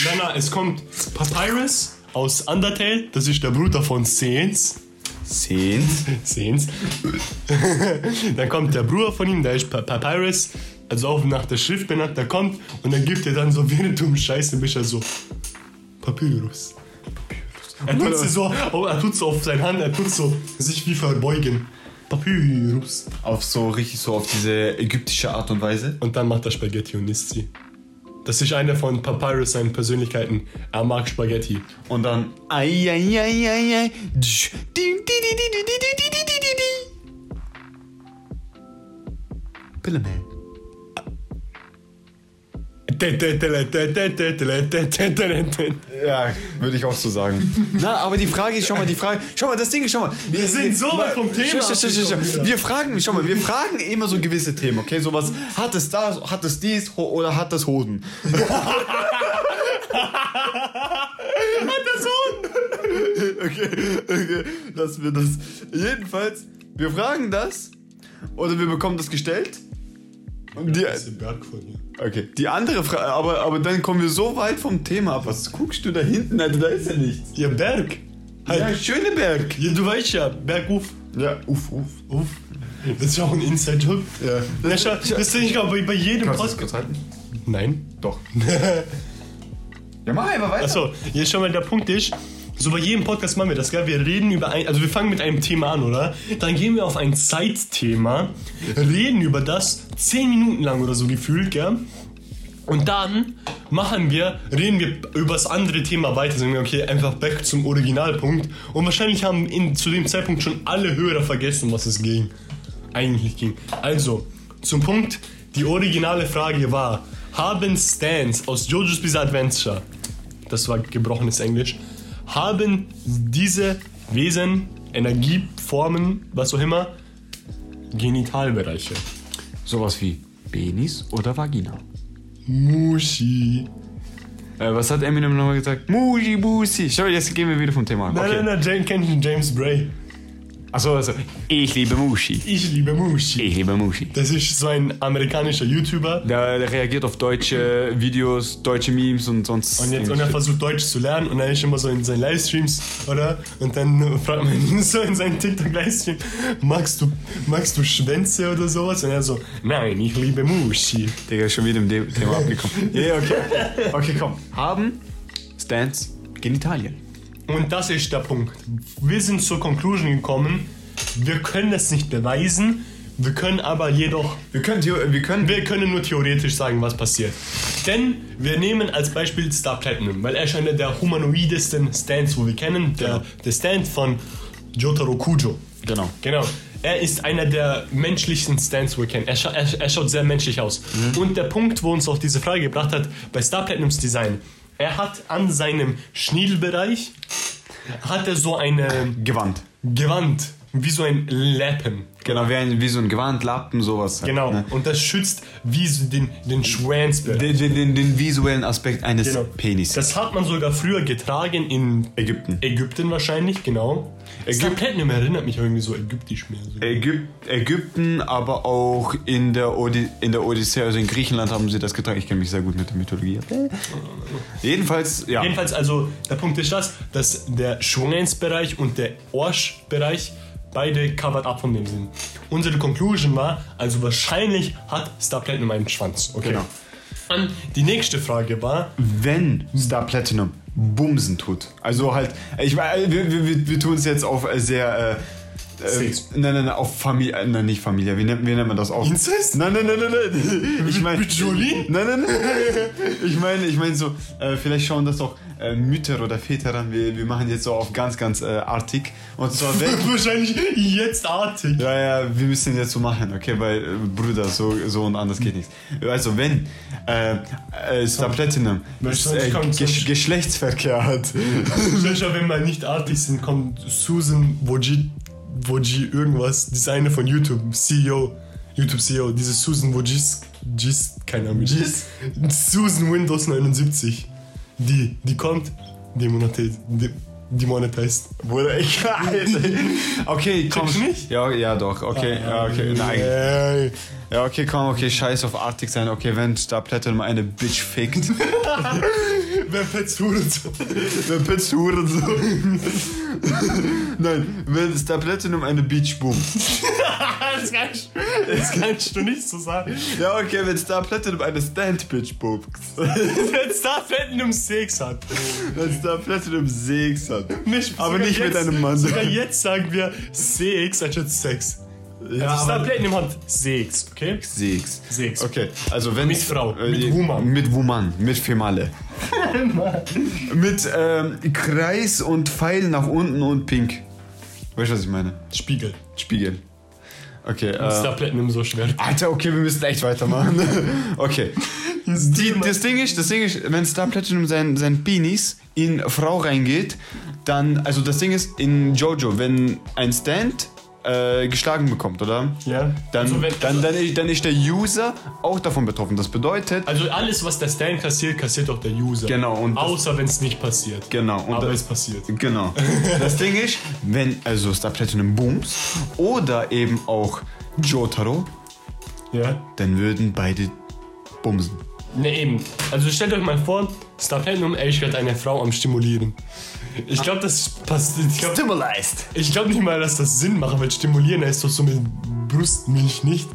Speaker 2: Nein, nein, es kommt Papyrus aus Undertale, das ist der Bruder von Saints.
Speaker 1: Saints. <laughs>
Speaker 2: Saints. <laughs> dann kommt der Bruder von ihm, der ist Pa- Papyrus, also auch nach der Schrift benannt, der kommt und dann gibt er dann so, während du im Scheiße bist, er so Papyrus. Er tut sie so, oh, er tut so auf seine Hand, er tut so sich wie verbeugen. Papyrus.
Speaker 1: Auf so richtig so auf diese ägyptische Art und Weise.
Speaker 2: Und dann macht er Spaghetti und isst sie. Das ist eine von Papyrus seinen Persönlichkeiten. Er mag Spaghetti.
Speaker 1: Und dann. Ai, Ja, würde ich auch so sagen. Na, aber die Frage ist, schau mal, die Frage, schau mal, das Ding ist, schau mal. Wir
Speaker 2: sind so weit vom Thema
Speaker 1: Schau, schau, schau. Wir fragen, schau mal, wir fragen immer so gewisse Themen, okay? Sowas, hat es das, hat es dies oder <laughs> hat das Hoden? Okay, okay, dass wir das. Jedenfalls, wir fragen das oder wir bekommen das gestellt. Und die, okay, die andere Frage, aber, aber dann kommen wir so weit vom Thema ab. Was guckst du da hinten? Alter, da ist ja nichts.
Speaker 2: Ja, Berg. Halt.
Speaker 1: Ja, Schöneberg.
Speaker 2: Ja, du weißt ja, Berguf.
Speaker 1: Ja, uff, uff.
Speaker 2: Uff. Das ist ja auch ein Inside-Job.
Speaker 1: Ja.
Speaker 2: Na, schau, das denke ich auch bei, bei jedem
Speaker 1: Kannst du das kurz halten?
Speaker 2: Nein.
Speaker 1: Doch. ja, mach einfach weiter.
Speaker 2: Achso, jetzt schon mal der Punkt ist, so bei jedem Podcast machen wir das, gell? Wir reden über ein, also wir fangen mit einem Thema an, oder? Dann gehen wir auf ein Zeitthema, reden über das 10 Minuten lang oder so gefühlt, gell? Und dann machen wir, reden wir über das andere Thema weiter, sagen wir, okay, einfach back zum Originalpunkt. Und wahrscheinlich haben in, zu dem Zeitpunkt schon alle Hörer vergessen, was es ging. Eigentlich ging. Also, zum Punkt, die originale Frage war, haben Stans aus JoJo's Bizarre Adventure, das war gebrochenes Englisch, haben diese Wesen, Energieformen, was auch immer, Genitalbereiche?
Speaker 1: Sowas wie Penis oder Vagina.
Speaker 2: Mushi.
Speaker 1: Äh, was hat Eminem nochmal gesagt? Muji Busi. Schau, jetzt gehen wir wieder vom Thema ab.
Speaker 2: Nein,
Speaker 1: Okay.
Speaker 2: nein, nein, James, kennt ihr James Bray.
Speaker 1: Achso, also, ich liebe Mushi.
Speaker 2: Ich liebe Mushi.
Speaker 1: Ich liebe Mushi.
Speaker 2: Das ist so ein amerikanischer YouTuber.
Speaker 1: Der, der reagiert auf deutsche Videos, deutsche Memes und sonst.
Speaker 2: Und, jetzt, und er versucht Deutsch zu lernen und er ist immer so in seinen Livestreams, oder? Und dann fragt man ihn so in seinen TikTok-Livestream, magst du, magst du Schwänze oder sowas? Und er so, nein, ich liebe Mushi.
Speaker 1: Digga, ist schon wieder im Thema abgekommen. <laughs> Ja, okay. Okay, komm. Haben Stans Genitalien.
Speaker 2: Und das ist der Punkt. Wir sind zur Conclusion gekommen, wir können es nicht beweisen, wir können aber jedoch,
Speaker 1: Wir können, wir können
Speaker 2: wir können nur theoretisch sagen, was passiert. Denn wir nehmen als Beispiel Star Platinum, weil er ist einer der humanoidesten Stands, wo wir kennen, der, der Stand von Jotaro Kujo.
Speaker 1: Genau.
Speaker 2: Genau. Er ist einer der menschlichsten Stands, wo wir kennen. Er, scha er, er schaut sehr menschlich aus. Und der Punkt, wo uns auch diese Frage gebracht hat, bei Star Platinums Design, er hat an seinem Schniedelbereich, hat er so eine
Speaker 1: Gewand.
Speaker 2: Gewand, wie so ein Lappen.
Speaker 1: Genau, wie, ein, wie so ein Gewand, Lappen, sowas. halt,
Speaker 2: Genau.
Speaker 1: Ne?
Speaker 2: Und das schützt wie so den, den Schwanzbereich.
Speaker 1: Den, den, den, visuellen Aspekt eines
Speaker 2: Genau.
Speaker 1: Penis.
Speaker 2: Das hat man sogar früher getragen in
Speaker 1: Ägypten.
Speaker 2: Ägypten wahrscheinlich, genau. Platinum erinnert mich irgendwie so ägyptisch mehr. So.
Speaker 1: Ägyp Ägypten, aber auch in der, Odi in der Odyssee, also in Griechenland haben sie das getragen. Ich kenne mich sehr gut mit der Mythologie. Jedenfalls, ja.
Speaker 2: Jedenfalls, also der Punkt ist das, dass der Schwanzbereich und der Arschbereich beide covered up von dem sind. Unsere Conclusion war, also wahrscheinlich hat Star Platinum einen Schwanz. Okay.
Speaker 1: Genau.
Speaker 2: Dann die nächste Frage war,
Speaker 1: wenn Star Platinum Bumsen tut. Also halt, ich meine, wir, wir, wir- tun es jetzt auf äh, sehr. Äh, nein, nein, nein, auf Familie. Äh, nein, nicht Familie. Wie nennt, wie nennt man das auch?
Speaker 2: Inzest?
Speaker 1: Nein, nein, nein, nein, nein. Ich meine.
Speaker 2: Mit Jolie?
Speaker 1: Nein, nein, nein. Ich meine, ich meine so, äh, vielleicht schauen das doch äh, Mütter oder Väter an. Wir, wir machen jetzt so auf ganz, ganz äh, artig. Und zwar <laughs> wenn.
Speaker 2: wahrscheinlich jetzt artig.
Speaker 1: Ja, ja, wir müssen jetzt so machen, okay, weil äh, Brüder, so, so und anders geht nichts. Also wenn äh, äh, Star Platinum äh, Gesch Geschlechtsverkehr hat,
Speaker 2: Sicher, wenn wir nicht artig sind, kommt Susan Wojcik, Wojcik irgendwas, diese eine von YouTube, CEO, YouTube CEO, diese Susan Wojcik, Gis, keine Ahnung.
Speaker 1: Gis?
Speaker 2: Susan Windows 79. Die, die kommt, demonetisiert. De, demonetized.
Speaker 1: Bruder, ich <laughs> Okay, komm.
Speaker 2: Checkst du nicht?
Speaker 1: Ja, ja, doch, okay, ja, okay, nein. Ja, okay, komm, okay, scheiß auf artig sein, okay, wenn Star Platinum eine Bitch fickt.
Speaker 2: Wer fetzt Hurensohn?
Speaker 1: Wenn Pitz Huren so. Nein, wenn Star Platinum eine Bitch boomt. <laughs>
Speaker 2: das, kannst, das kannst du nicht so sagen.
Speaker 1: Ja, okay, wenn Star Platinum eine Stand-Bitch boomt. <laughs>
Speaker 2: Wenn Star Platinum Sex hat.
Speaker 1: Wenn Star Platinum Sex hat.
Speaker 2: Nicht,
Speaker 1: Aber nicht mit
Speaker 2: jetzt-
Speaker 1: einem Mann.
Speaker 2: Sogar jetzt sagen wir Sex anstatt Sex.
Speaker 1: Ja,
Speaker 2: also Star
Speaker 1: aber-
Speaker 2: Platinum hat Sex, okay?
Speaker 1: Sex.
Speaker 2: Sex.
Speaker 1: Okay, also wenn.
Speaker 2: Mit Frau,
Speaker 1: äh,
Speaker 2: mit Woman.
Speaker 1: Mit Woman, mit Female. <laughs> mit ähm, Kreis und Pfeil nach unten und pink. Weißt du, was ich meine?
Speaker 2: Spiegel.
Speaker 1: Spiegel. Okay,
Speaker 2: Star
Speaker 1: äh.
Speaker 2: Platinum so schwer.
Speaker 1: Alter, okay, wir müssen echt weitermachen. <laughs> okay. <laughs> Die, das Ding ist, das Ding ist, wenn Star Platinum sein, sein Beanies in Frau reingeht, dann, also das Ding ist, in Jojo, wenn ein Stand äh, geschlagen bekommt, oder?
Speaker 2: Ja.
Speaker 1: Dann,
Speaker 2: Also wenn-
Speaker 1: dann, dann, ist, dann ist der User auch davon betroffen. Das bedeutet,
Speaker 2: Also alles, was der Stan kassiert, kassiert auch der User.
Speaker 1: Genau, und
Speaker 2: Außer wenn es nicht passiert.
Speaker 1: genau. Und
Speaker 2: Aber es passiert.
Speaker 1: Genau. <laughs> Das Ding ist, wenn also Star Platinum booms oder eben auch Jotaro,
Speaker 2: Ja.
Speaker 1: dann würden beide bumsen.
Speaker 2: Ne, eben. Also stellt euch mal vor, Star Platinum Age hat eine Frau am Stimulieren. Ich glaube, das. Ich glaube
Speaker 1: Stimulized.
Speaker 2: ich glaub nicht mal, dass das Sinn macht, weil Stimulieren heißt doch so mit Brustmilch nicht.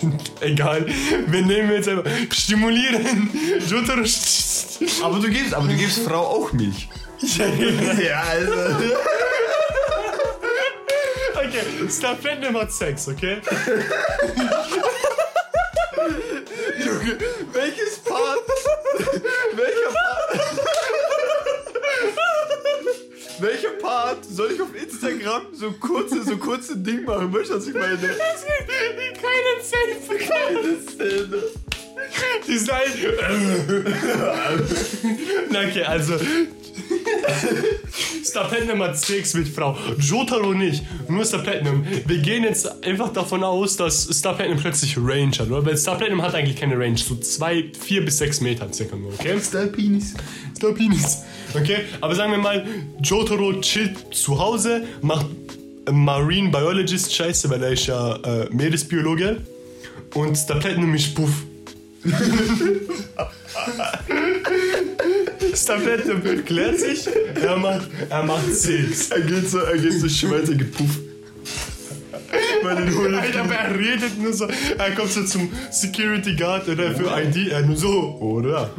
Speaker 2: <laughs> Egal. Wir nehmen jetzt einfach Stimulieren. Jotaro. <laughs>
Speaker 1: Aber du gibst, aber du gibst Frau auch Milch. Ja, also. <laughs>
Speaker 2: Okay, Star Platinum hat Sex, okay?
Speaker 1: Welches Part? Welcher Part? Welcher Part soll ich auf Instagram so kurze, so kurze Ding machen? Weißt du, was ich meine?
Speaker 2: Keine Safe, keine
Speaker 1: Szene.
Speaker 2: Die sind <laughs> Na, Okay, also. <laughs> Star Platinum hat Sex mit Frau. Jotaro nicht. Nur Star Platinum. Wir gehen jetzt einfach davon aus, dass Star Platinum plötzlich Range hat. Oder? Weil Star Platinum hat eigentlich keine Range. So zwei, vier bis sechs Meter circa nur, okay?
Speaker 1: Star Penis.
Speaker 2: Star Penis. Okay? Aber sagen wir mal, Jotaro chillt zu Hause, macht Marine Biologist Scheiße, weil er ist ja äh, Meeresbiologe. Und Star Platinum ist Puff. <laughs> Star Platinum klärt sich, er macht, er macht Sex.
Speaker 1: Er geht so, er geht so Schweizer gepufft. Bei den Hunden.
Speaker 2: Alter, aber er redet nur so. Er kommt so zum Security Guard oder für ID, er nur so, oder?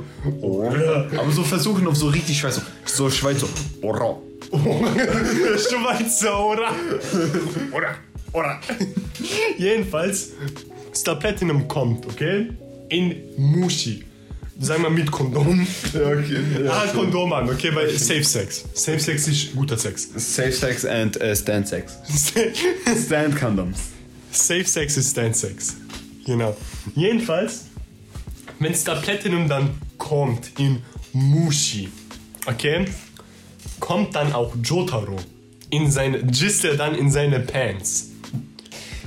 Speaker 2: Oder?
Speaker 1: Aber so versuchen auf so richtig Schweizer. So Schweizer. Ora. <laughs>
Speaker 2: Schweizer, oder? Oder? Oder? Jedenfalls, Star Platinum kommt, okay? In Mushi. Sagen wir mit Kondom.
Speaker 1: Ja, okay.
Speaker 2: Ah, Kondom an, okay? Weil Safe Sex. Safe Sex ist guter Sex.
Speaker 1: Safe Sex and uh, Stand Sex. <laughs> Stand Condoms.
Speaker 2: Safe Sex ist Stand Sex. Genau. Jedenfalls, wenn Star Platinum dann kommt in Mushi, okay, kommt dann auch Jotaro in seine, gisst er dann in seine Pants.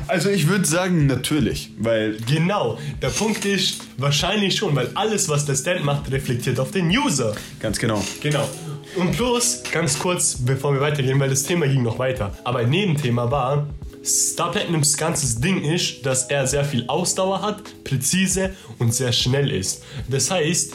Speaker 1: Also ich würde sagen natürlich, weil
Speaker 2: Genau, der Punkt ist wahrscheinlich schon, weil alles, was der Stand macht, reflektiert auf den User.
Speaker 1: ganz genau.
Speaker 2: Genau. Und plus, ganz kurz, bevor wir weitergehen, weil das Thema ging noch weiter. Aber ein Nebenthema war, Star Platinums ganzes Ding ist, dass er sehr viel Ausdauer hat, präzise und sehr schnell ist. Das heißt,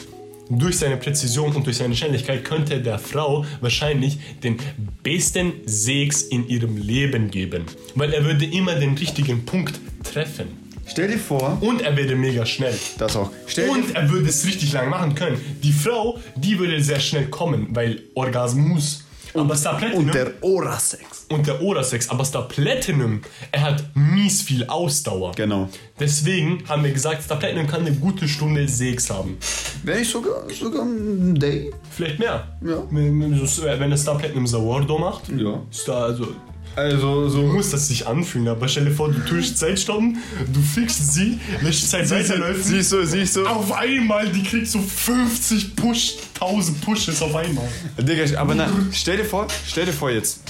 Speaker 2: durch seine Präzision und durch seine Schnelligkeit könnte der Frau wahrscheinlich den besten Sex in ihrem Leben geben. Weil er würde immer den richtigen Punkt treffen.
Speaker 1: Stell dir vor,
Speaker 2: Und er wäre mega schnell.
Speaker 1: das auch. Stell dir
Speaker 2: Und er würde es richtig lang machen können. Die Frau, die würde sehr schnell kommen, weil Orgasmus. Aber Star Platinum
Speaker 1: und der Ora-Sex.
Speaker 2: und der Orasex, aber Star Platinum, er hat mies viel Ausdauer.
Speaker 1: Genau.
Speaker 2: Deswegen haben wir gesagt, Star Platinum kann eine gute Stunde Sex haben.
Speaker 1: Wenn ich sogar, sogar ein Day.
Speaker 2: Vielleicht mehr.
Speaker 1: Ja.
Speaker 2: Wenn, wenn der Star Platinum Sawardo macht,
Speaker 1: Ja.
Speaker 2: ist da also
Speaker 1: Also so.
Speaker 2: muss das sich anfühlen, aber stell dir vor, du tust Zeit stoppen, du fixst sie, lässt Zeit weiterlaufen.
Speaker 1: Siehst du, siehst du.
Speaker 2: Auf einmal, die kriegt so 50 Push, 1000 Pushes auf einmal.
Speaker 1: Digga, aber na, stell dir vor, stell dir vor jetzt.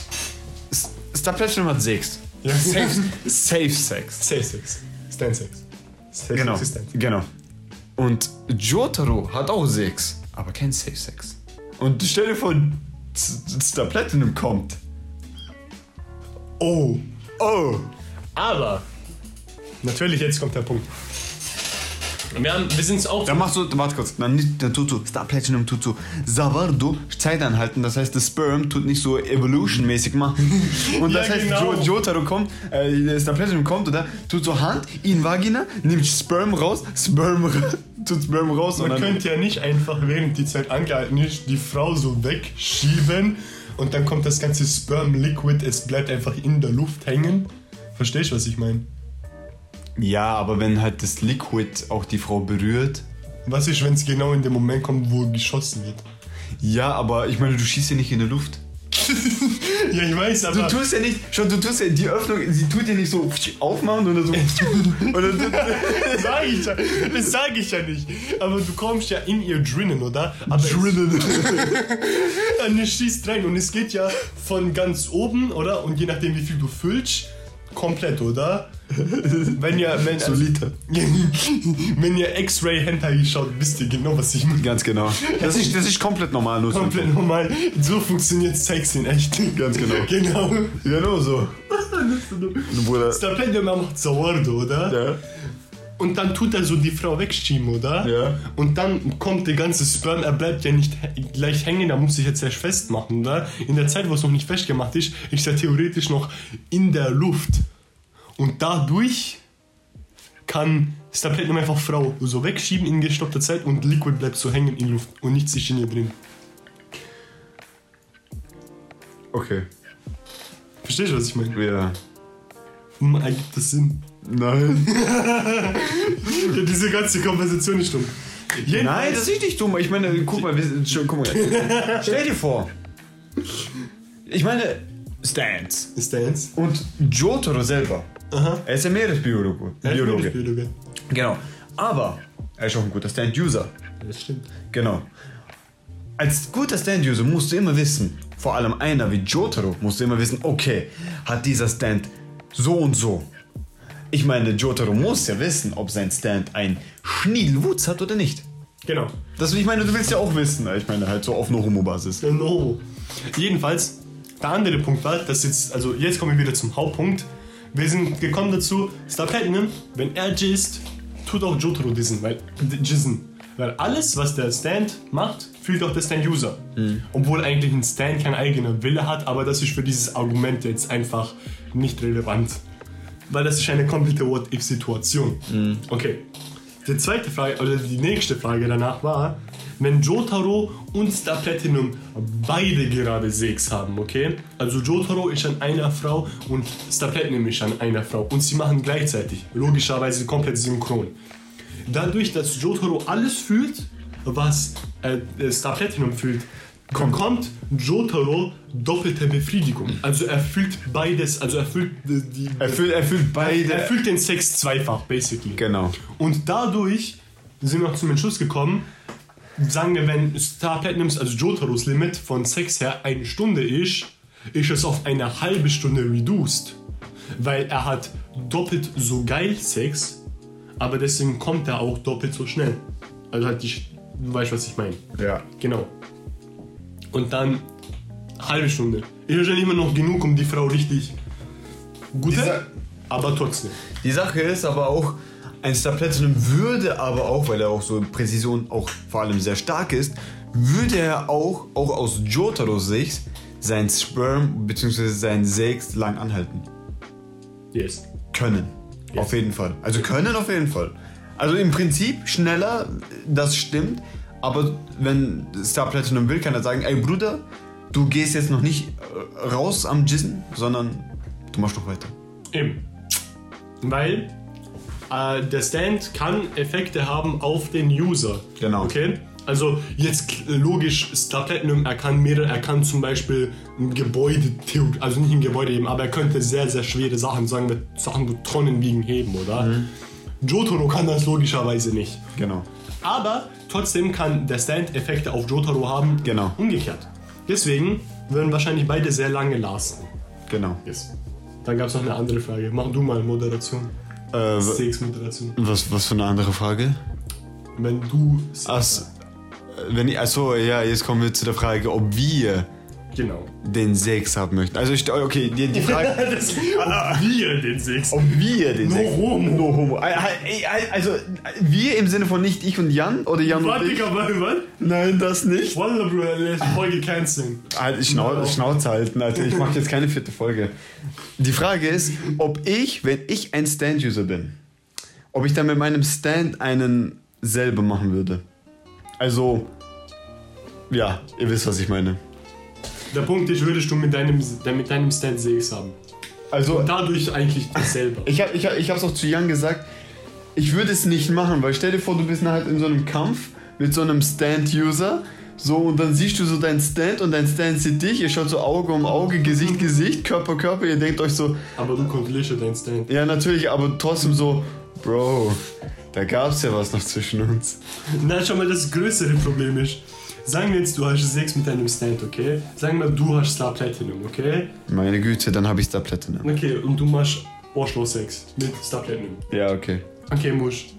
Speaker 1: Star Platinum hat Sex.
Speaker 2: Ja.
Speaker 1: Safe, safe Sex.
Speaker 2: Safe Sex. Stand Sex. Safe
Speaker 1: Genau.
Speaker 2: Sex.
Speaker 1: Genau. Und Jotaro hat auch Sex, aber kein Safe Sex. Und stell dir vor, Star Platinum kommt.
Speaker 2: Oh.
Speaker 1: Oh.
Speaker 2: Aber, natürlich, jetzt kommt der Punkt. Wir, haben, wir sind auch.
Speaker 1: Dann machst du, warte kurz, dann, nicht, dann tut so, Star Platinum tut so, Savardo, Zeit anhalten, das heißt, das Sperm tut nicht so Evolution-mäßig machen. <laughs> Und das
Speaker 2: Ja,
Speaker 1: heißt,
Speaker 2: genau.
Speaker 1: jo Jotaro kommt, äh, Star Platinum kommt, oder? Tut so Hand in Vagina, nimmt Sperm raus, Sperm, ra- <laughs> tut Sperm raus und
Speaker 2: Man
Speaker 1: dann.
Speaker 2: könnte ja nicht einfach, während die Zeit angehalten ist, die Frau so wegschieben und dann kommt das ganze Sperm Liquid, es bleibt einfach in der Luft hängen. Verstehst du, was ich meine?
Speaker 1: Ja, aber wenn halt das Liquid auch die Frau berührt.
Speaker 2: Was ist, wenn es genau in dem Moment kommt, wo geschossen wird?
Speaker 1: Ja, aber ich meine, du schießt ja nicht in der Luft. <laughs>
Speaker 2: ja, ich weiß,
Speaker 1: Du
Speaker 2: aber.
Speaker 1: tust ja nicht, schon du tust ja die Öffnung, sie tut ja nicht so aufmachen oder so. <laughs> oder so.
Speaker 2: sag ich ja, das sage ich ja nicht. Aber du kommst ja in ihr drinnen, oder? Aber
Speaker 1: Drinnen. <laughs>
Speaker 2: Und du schießt rein und es geht ja von ganz oben, oder? Und je nachdem, wie viel du füllst, komplett, oder? Wenn ihr, wenn,
Speaker 1: So Liter. <laughs>
Speaker 2: wenn ihr X-Ray Hentai schaut, wisst ihr genau, was ich meine.
Speaker 1: Ganz genau. Das ist, das ist komplett normal. Nur so.
Speaker 2: Komplett normal. So funktioniert Sex in echt.
Speaker 1: Ganz genau. <laughs>
Speaker 2: Genau.
Speaker 1: Nur so. <laughs> Bruder.
Speaker 2: Stapelio macht Sauerdo, oder?
Speaker 1: Ja.
Speaker 2: Und dann tut er so die Frau wegschieben, oder?
Speaker 1: Ja.
Speaker 2: Und dann kommt der ganze Sperm, er bleibt ja nicht gleich hängen, da muss sich jetzt erst festmachen, oder? In der Zeit, wo es noch nicht festgemacht ist, ist er theoretisch noch in der Luft. Und dadurch kann Stapletum einfach Frau so wegschieben in gestoppter Zeit und Liquid bleibt so hängen in Luft und nichts ist in ihr drin.
Speaker 1: Okay.
Speaker 2: Verstehst du, was ich meine?
Speaker 1: Ja.
Speaker 2: Hm, ergibt das Sinn?
Speaker 1: Nein. <laughs>
Speaker 2: Ja, diese ganze Konversation ist dumm.
Speaker 1: Nein, das ist nicht dumm. Ich meine, guck mal, wir sind schon, guck mal. <laughs> Stell dir vor. Ich meine,
Speaker 2: der jetzt?
Speaker 1: und Jotaro selber.
Speaker 2: Aha.
Speaker 1: Er ist ja Meeresbiologe. Biologe.
Speaker 2: Biologe.
Speaker 1: Genau. Aber er ist auch ein guter Stand-User.
Speaker 2: Das stimmt.
Speaker 1: Genau. Als guter Stand-User musst du immer wissen, vor allem einer wie Jotaro, musst du immer wissen, okay, hat dieser Stand so und so. Ich meine, Jotaro muss ja wissen, ob sein Stand ein Schniedelwutz hat oder nicht.
Speaker 2: Genau.
Speaker 1: Das, ich meine, du willst ja auch wissen, ich meine, halt so auf einer Homo-Basis.
Speaker 2: Genau. Jedenfalls, der andere Punkt war, dass jetzt, also jetzt kommen wir wieder zum Hauptpunkt. Wir sind gekommen dazu, Star Platinum, wenn er jizzt, tut auch Jotaro dissen, weil, jizzen. Weil alles, was der Stand macht, fühlt auch der Stand-User. Obwohl eigentlich ein Stand kein eigener Wille hat, aber das ist für dieses Argument jetzt einfach nicht relevant. Weil das ist eine komplette What-If-Situation. Okay. Die zweite Frage, oder die nächste Frage danach war, wenn Jotaro und Star Platinum beide gerade Sex haben, okay? Also Jotaro ist an einer Frau und Star Platinum ist an einer Frau und sie machen gleichzeitig, logischerweise komplett synchron. Dadurch, dass Jotaro alles fühlt, was äh, Star Platinum fühlt, bekommt Jotaro doppelte Befriedigung. Also er fühlt beides, also er fühlt die, die
Speaker 1: Er fühlt, er fühlt beide.
Speaker 2: er fühlt den Sex zweifach, basically.
Speaker 1: Genau.
Speaker 2: Und dadurch sind wir auch zum Entschluss gekommen, sagen wir, wenn Star Platinums, also Jotaros Limit von Sex her eine Stunde ist, ist es auf eine halbe Stunde reduced. Weil er hat doppelt so geil Sex, aber deswegen kommt er auch doppelt so schnell. Also halt, die, du weißt, was ich meine.
Speaker 1: Ja.
Speaker 2: Genau. Und dann halbe Stunde. Ist wahrscheinlich immer noch genug, um die Frau richtig gut
Speaker 1: Dieser-
Speaker 2: aber trotzdem.
Speaker 1: Die Sache ist aber auch, ein Star Platinum würde aber auch, weil er auch so in Präzision auch vor allem sehr stark ist, würde er auch, auch aus Jotaros Sicht, sein Sperm bzw. sein Sex lang anhalten
Speaker 2: Yes.
Speaker 1: können. Auf jeden Fall. Also können auf jeden Fall. Also im Prinzip schneller, das stimmt. Aber wenn Star Platinum will, kann er sagen, ey Bruder, du gehst jetzt noch nicht äh, raus am Jizzen, sondern du machst noch weiter.
Speaker 2: Eben. Weil äh, der Stand kann Effekte haben auf den User.
Speaker 1: Genau.
Speaker 2: Okay? Also jetzt logisch, Star Platinum, er kann mehrere, er kann zum Beispiel ein Gebäude, also nicht ein Gebäude heben, aber er könnte sehr, sehr schwere Sachen, sagen wir, Sachen, die Tonnen wiegen, heben, oder?
Speaker 1: Mhm.
Speaker 2: Jotaro kann das logischerweise nicht.
Speaker 1: Genau.
Speaker 2: Aber trotzdem kann der Stand Effekte auf Jotaro haben.
Speaker 1: Genau.
Speaker 2: Umgekehrt. Deswegen würden wahrscheinlich beide sehr lange lasten.
Speaker 1: Genau.
Speaker 2: Yes. Dann gab es noch eine andere Frage. Mach du mal Moderation.
Speaker 1: Äh, w-
Speaker 2: Sex-Moderation.
Speaker 1: was, was für eine andere Frage?
Speaker 2: Wenn du.
Speaker 1: Ach, wenn ich, achso, ja, jetzt kommen wir zu der Frage, ob wir
Speaker 2: Genau.
Speaker 1: den Sex haben möchten. Also, ich, okay, die, die Frage, <laughs>
Speaker 2: das, ob wir den Sex.
Speaker 1: ob wir den
Speaker 2: No
Speaker 1: Sex
Speaker 2: homo.
Speaker 1: No homo. Also, wir im Sinne von nicht ich und Jan oder Jan
Speaker 2: Warte,
Speaker 1: und ich?
Speaker 2: Warte, warte.
Speaker 1: Nein, das nicht.
Speaker 2: Wallah, Bruder, lässt Folge canceln.
Speaker 1: Halt, Schnau
Speaker 2: No.
Speaker 1: Schnauze halten, Alter. Ich mache jetzt keine vierte Folge. Die Frage ist, ob ich, wenn ich ein Stand-User bin, ob ich dann mit meinem Stand einen selber machen würde. Also, ja, ihr wisst, was ich meine.
Speaker 2: Der Punkt ist, würdest du mit deinem, mit deinem Stand Sex haben.
Speaker 1: Also,
Speaker 2: Und dadurch eigentlich dasselbe.
Speaker 1: ich habe ich hab, ich hab's auch zu Jan gesagt, ich würde es nicht machen, weil stell dir vor, du bist halt in so einem Kampf mit so einem Stand-User, So, und dann siehst du so deinen Stand und dein Stand sieht dich, ihr schaut so Auge um Auge, Gesicht, Gesicht, Körper, Körper, ihr denkt euch so,
Speaker 2: Aber du kontrollierst ja deinen Stand.
Speaker 1: ja natürlich, aber trotzdem so, Bro, da gab's ja was noch zwischen uns.
Speaker 2: Na, schau mal, das größere Problem ist. Sagen wir jetzt, du hast Sex mit deinem Stand, okay? Sagen wir, du hast Star Platinum, okay?
Speaker 1: Meine Güte, dann habe ich da Platinum.
Speaker 2: Okay, und du machst Arschloch-Sex mit Star Platinum.
Speaker 1: Ja, okay.
Speaker 2: Okay, Musch.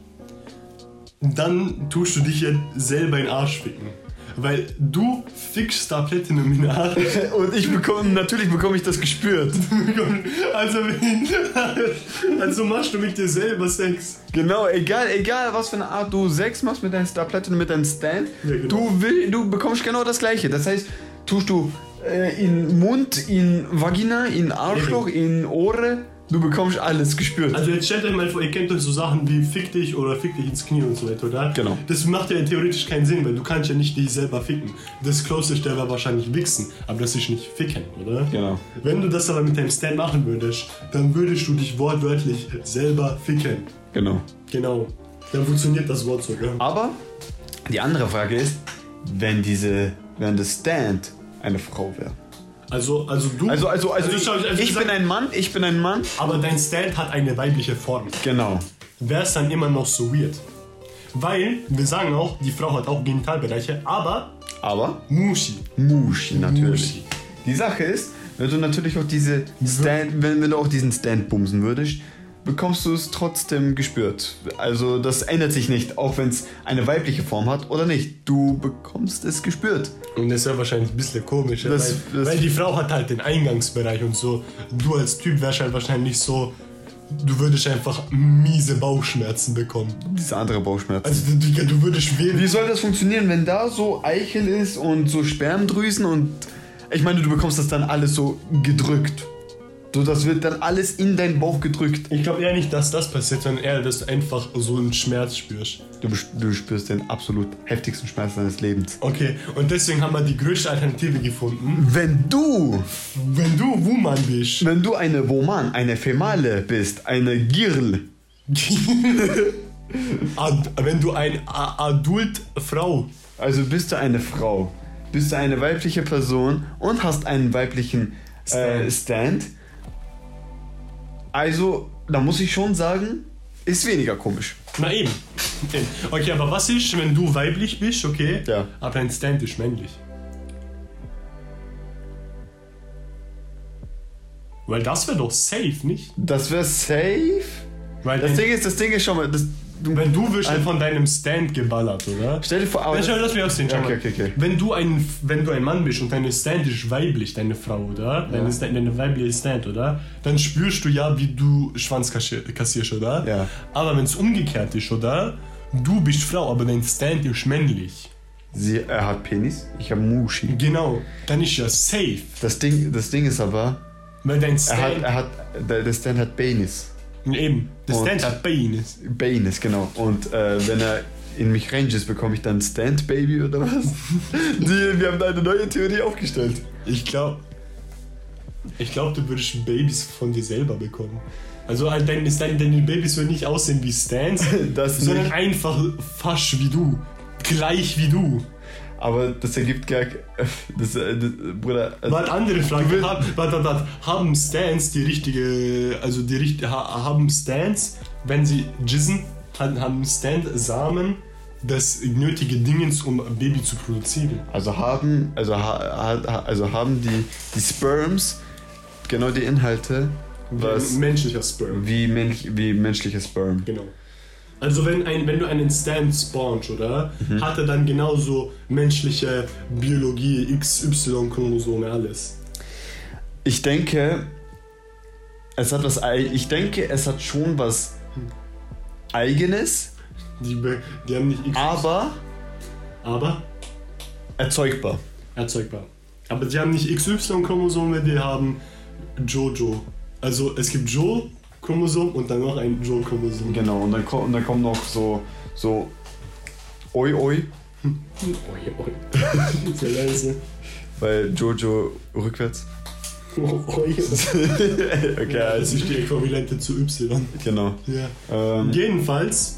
Speaker 2: Dann tust du dich ja selber in den Arsch ficken. Weil du fickst Star Platinum in den <laughs> Arsch.
Speaker 1: Und ich bekomme, natürlich bekomme ich das gespürt. <laughs>
Speaker 2: Also, <laughs> also machst du mit dir selber Sex.
Speaker 1: Genau, egal, egal was für eine Art du Sex machst mit deinem Star Platinum, mit deinem Stand,
Speaker 2: Ja, genau.
Speaker 1: du, will, du bekommst genau das gleiche. Das heißt, tust du äh, in Mund, in Vagina, in Arschloch, in Ohre, du bekommst alles gespürt.
Speaker 2: Also jetzt stellt euch mal vor, ihr kennt euch so Sachen wie fick dich oder fick dich ins Knie und so weiter, oder?
Speaker 1: Genau.
Speaker 2: Das macht ja theoretisch keinen Sinn, weil du kannst ja nicht dich selber ficken. Das Closeste wäre wahrscheinlich wichsen, aber das ist nicht ficken, oder?
Speaker 1: Genau.
Speaker 2: Wenn du das aber mit deinem Stand machen würdest, dann würdest du dich wortwörtlich selber ficken.
Speaker 1: Genau.
Speaker 2: Genau. Dann funktioniert das Wort sogar.
Speaker 1: Aber die andere Frage ist, wenn diese, wenn das Stand eine Frau wäre.
Speaker 2: Also, also du.
Speaker 1: Also, also, also, ich,
Speaker 2: also
Speaker 1: ich
Speaker 2: sag-
Speaker 1: bin ein Mann, ich bin ein Mann.
Speaker 2: Aber dein Stand hat eine weibliche Form.
Speaker 1: Genau.
Speaker 2: Wäre es dann immer noch so weird. Weil, wir sagen auch, die Frau hat auch Genitalbereiche, aber
Speaker 1: Aber
Speaker 2: Mushi.
Speaker 1: Mushi natürlich.
Speaker 2: Mushi.
Speaker 1: Die Sache ist, wenn du natürlich auch diese Stand, wenn, wenn du auch diesen Stand bumsen würdest, bekommst du es trotzdem gespürt. Also das ändert sich nicht, auch wenn es eine weibliche Form hat oder nicht. Du bekommst es gespürt.
Speaker 2: Und das wäre wahrscheinlich ein bisschen komisch, ja,
Speaker 1: Das-
Speaker 2: weil,
Speaker 1: das-
Speaker 2: weil die Frau hat halt den Eingangsbereich und so. Du als Typ wärst halt wahrscheinlich so, du würdest einfach miese Bauchschmerzen bekommen.
Speaker 1: Diese andere Bauchschmerzen.
Speaker 2: Also du, du würdest
Speaker 1: Wie
Speaker 2: weh.
Speaker 1: soll das funktionieren, wenn da so Eichel ist und so Spermdrüsen und ich meine, du bekommst das dann alles so gedrückt. So, das wird dann alles in deinen Bauch gedrückt.
Speaker 2: Ich glaube eher nicht, dass das passiert, sondern eher, dass du einfach so einen Schmerz spürst.
Speaker 1: Du, du spürst den absolut heftigsten Schmerz deines Lebens.
Speaker 2: Okay, und deswegen haben wir die größte Alternative gefunden.
Speaker 1: Wenn du
Speaker 2: Wenn du Woman bist,
Speaker 1: Wenn du eine Woman, eine Female bist, eine Girl, <laughs>
Speaker 2: Ad, wenn du eine A- adult Frau,
Speaker 1: also bist du eine Frau, bist du eine weibliche Person und hast einen weiblichen äh, Stand, also da muss ich schon sagen, ist weniger komisch.
Speaker 2: na eben. <laughs> Okay, aber was ist, wenn du weiblich bist, okay?
Speaker 1: Ja.
Speaker 2: Aber dein Stand ist männlich. Weil das wäre doch safe, nicht?
Speaker 1: Das wäre safe.
Speaker 2: Weil
Speaker 1: Das Ding ist, das Ding ist schon mal, das, du,
Speaker 2: wenn du wirst ja von deinem Stand geballert, oder?
Speaker 1: stell dir vor, aber
Speaker 2: schau, lass mich aussehen. Schau
Speaker 1: Okay, okay, okay.
Speaker 2: Wenn, du ein, wenn du ein Mann bist und deine Stand ist weiblich, deine Frau, oder? Deine, Stand, deine weibliche Stand, oder? Dann spürst du ja, wie du Schwanz kassi- kassierst, oder?
Speaker 1: Ja.
Speaker 2: Aber wenn es umgekehrt ist, oder? Du bist Frau, aber dein Stand ist männlich.
Speaker 1: sie, er hat Penis, ich habe Mushi.
Speaker 2: Genau. Dann ist ja safe.
Speaker 1: Das Ding, das Ding ist aber,
Speaker 2: Weil dein
Speaker 1: er
Speaker 2: Stand.
Speaker 1: hat, er hat, der Stand hat Penis.
Speaker 2: Eben. Der Stand hat Penis.
Speaker 1: Penis, genau. Und äh, wenn er in mich ranges, bekomme ich dann Stand Baby oder was? <laughs> Die, wir haben da eine neue Theorie aufgestellt.
Speaker 2: Ich glaube. Ich glaube, du würdest Babys von dir selber bekommen. Also halt deine, deine, deine Babys würden nicht aussehen wie Stans, <laughs>
Speaker 1: Das
Speaker 2: sondern
Speaker 1: nicht.
Speaker 2: einfach fast wie du. Gleich wie du.
Speaker 1: Aber das ergibt gar <laughs> das, äh, das Bruder. Also,
Speaker 2: Warte, andere Frage. Haben, warte, warte, haben Stans die richtige, also die richtige, ha, haben Stans, wenn sie jizzen, haben, Stand Samen das nötige Dingens, um ein Baby zu produzieren?
Speaker 1: also haben, also, ha, ha, also haben die, die Sperms genau die Inhalte, was
Speaker 2: Ein menschlicher Sperm.
Speaker 1: wie, mensch, wie menschliche Sperm.
Speaker 2: Genau. Also wenn, ein, wenn du einen Stand spawnst, oder?
Speaker 1: Mhm.
Speaker 2: Hat er dann genauso menschliche Biologie, XY-Chromosome, alles.
Speaker 1: Ich denke, es hat was, ich denke, es hat schon was eigenes,
Speaker 2: Die, die haben nicht X,
Speaker 1: aber
Speaker 2: aber
Speaker 1: erzeugbar.
Speaker 2: erzeugbar. Aber die haben nicht XY-Chromosome, die haben Jojo. Also es gibt Joe-Chromosom und dann noch ein Joe-Chromosom.
Speaker 1: Genau, und dann, kommt, und dann kommen noch so, so Oi Oi,
Speaker 2: Oi, oi. <laughs> Sehr leise.
Speaker 1: weil Jojo rückwärts.
Speaker 2: Oi, oi. <laughs>
Speaker 1: okay,
Speaker 2: Ja, das
Speaker 1: also,
Speaker 2: ist die Äquivalente zu Y.
Speaker 1: genau.
Speaker 2: Ja.
Speaker 1: Ähm,
Speaker 2: Jedenfalls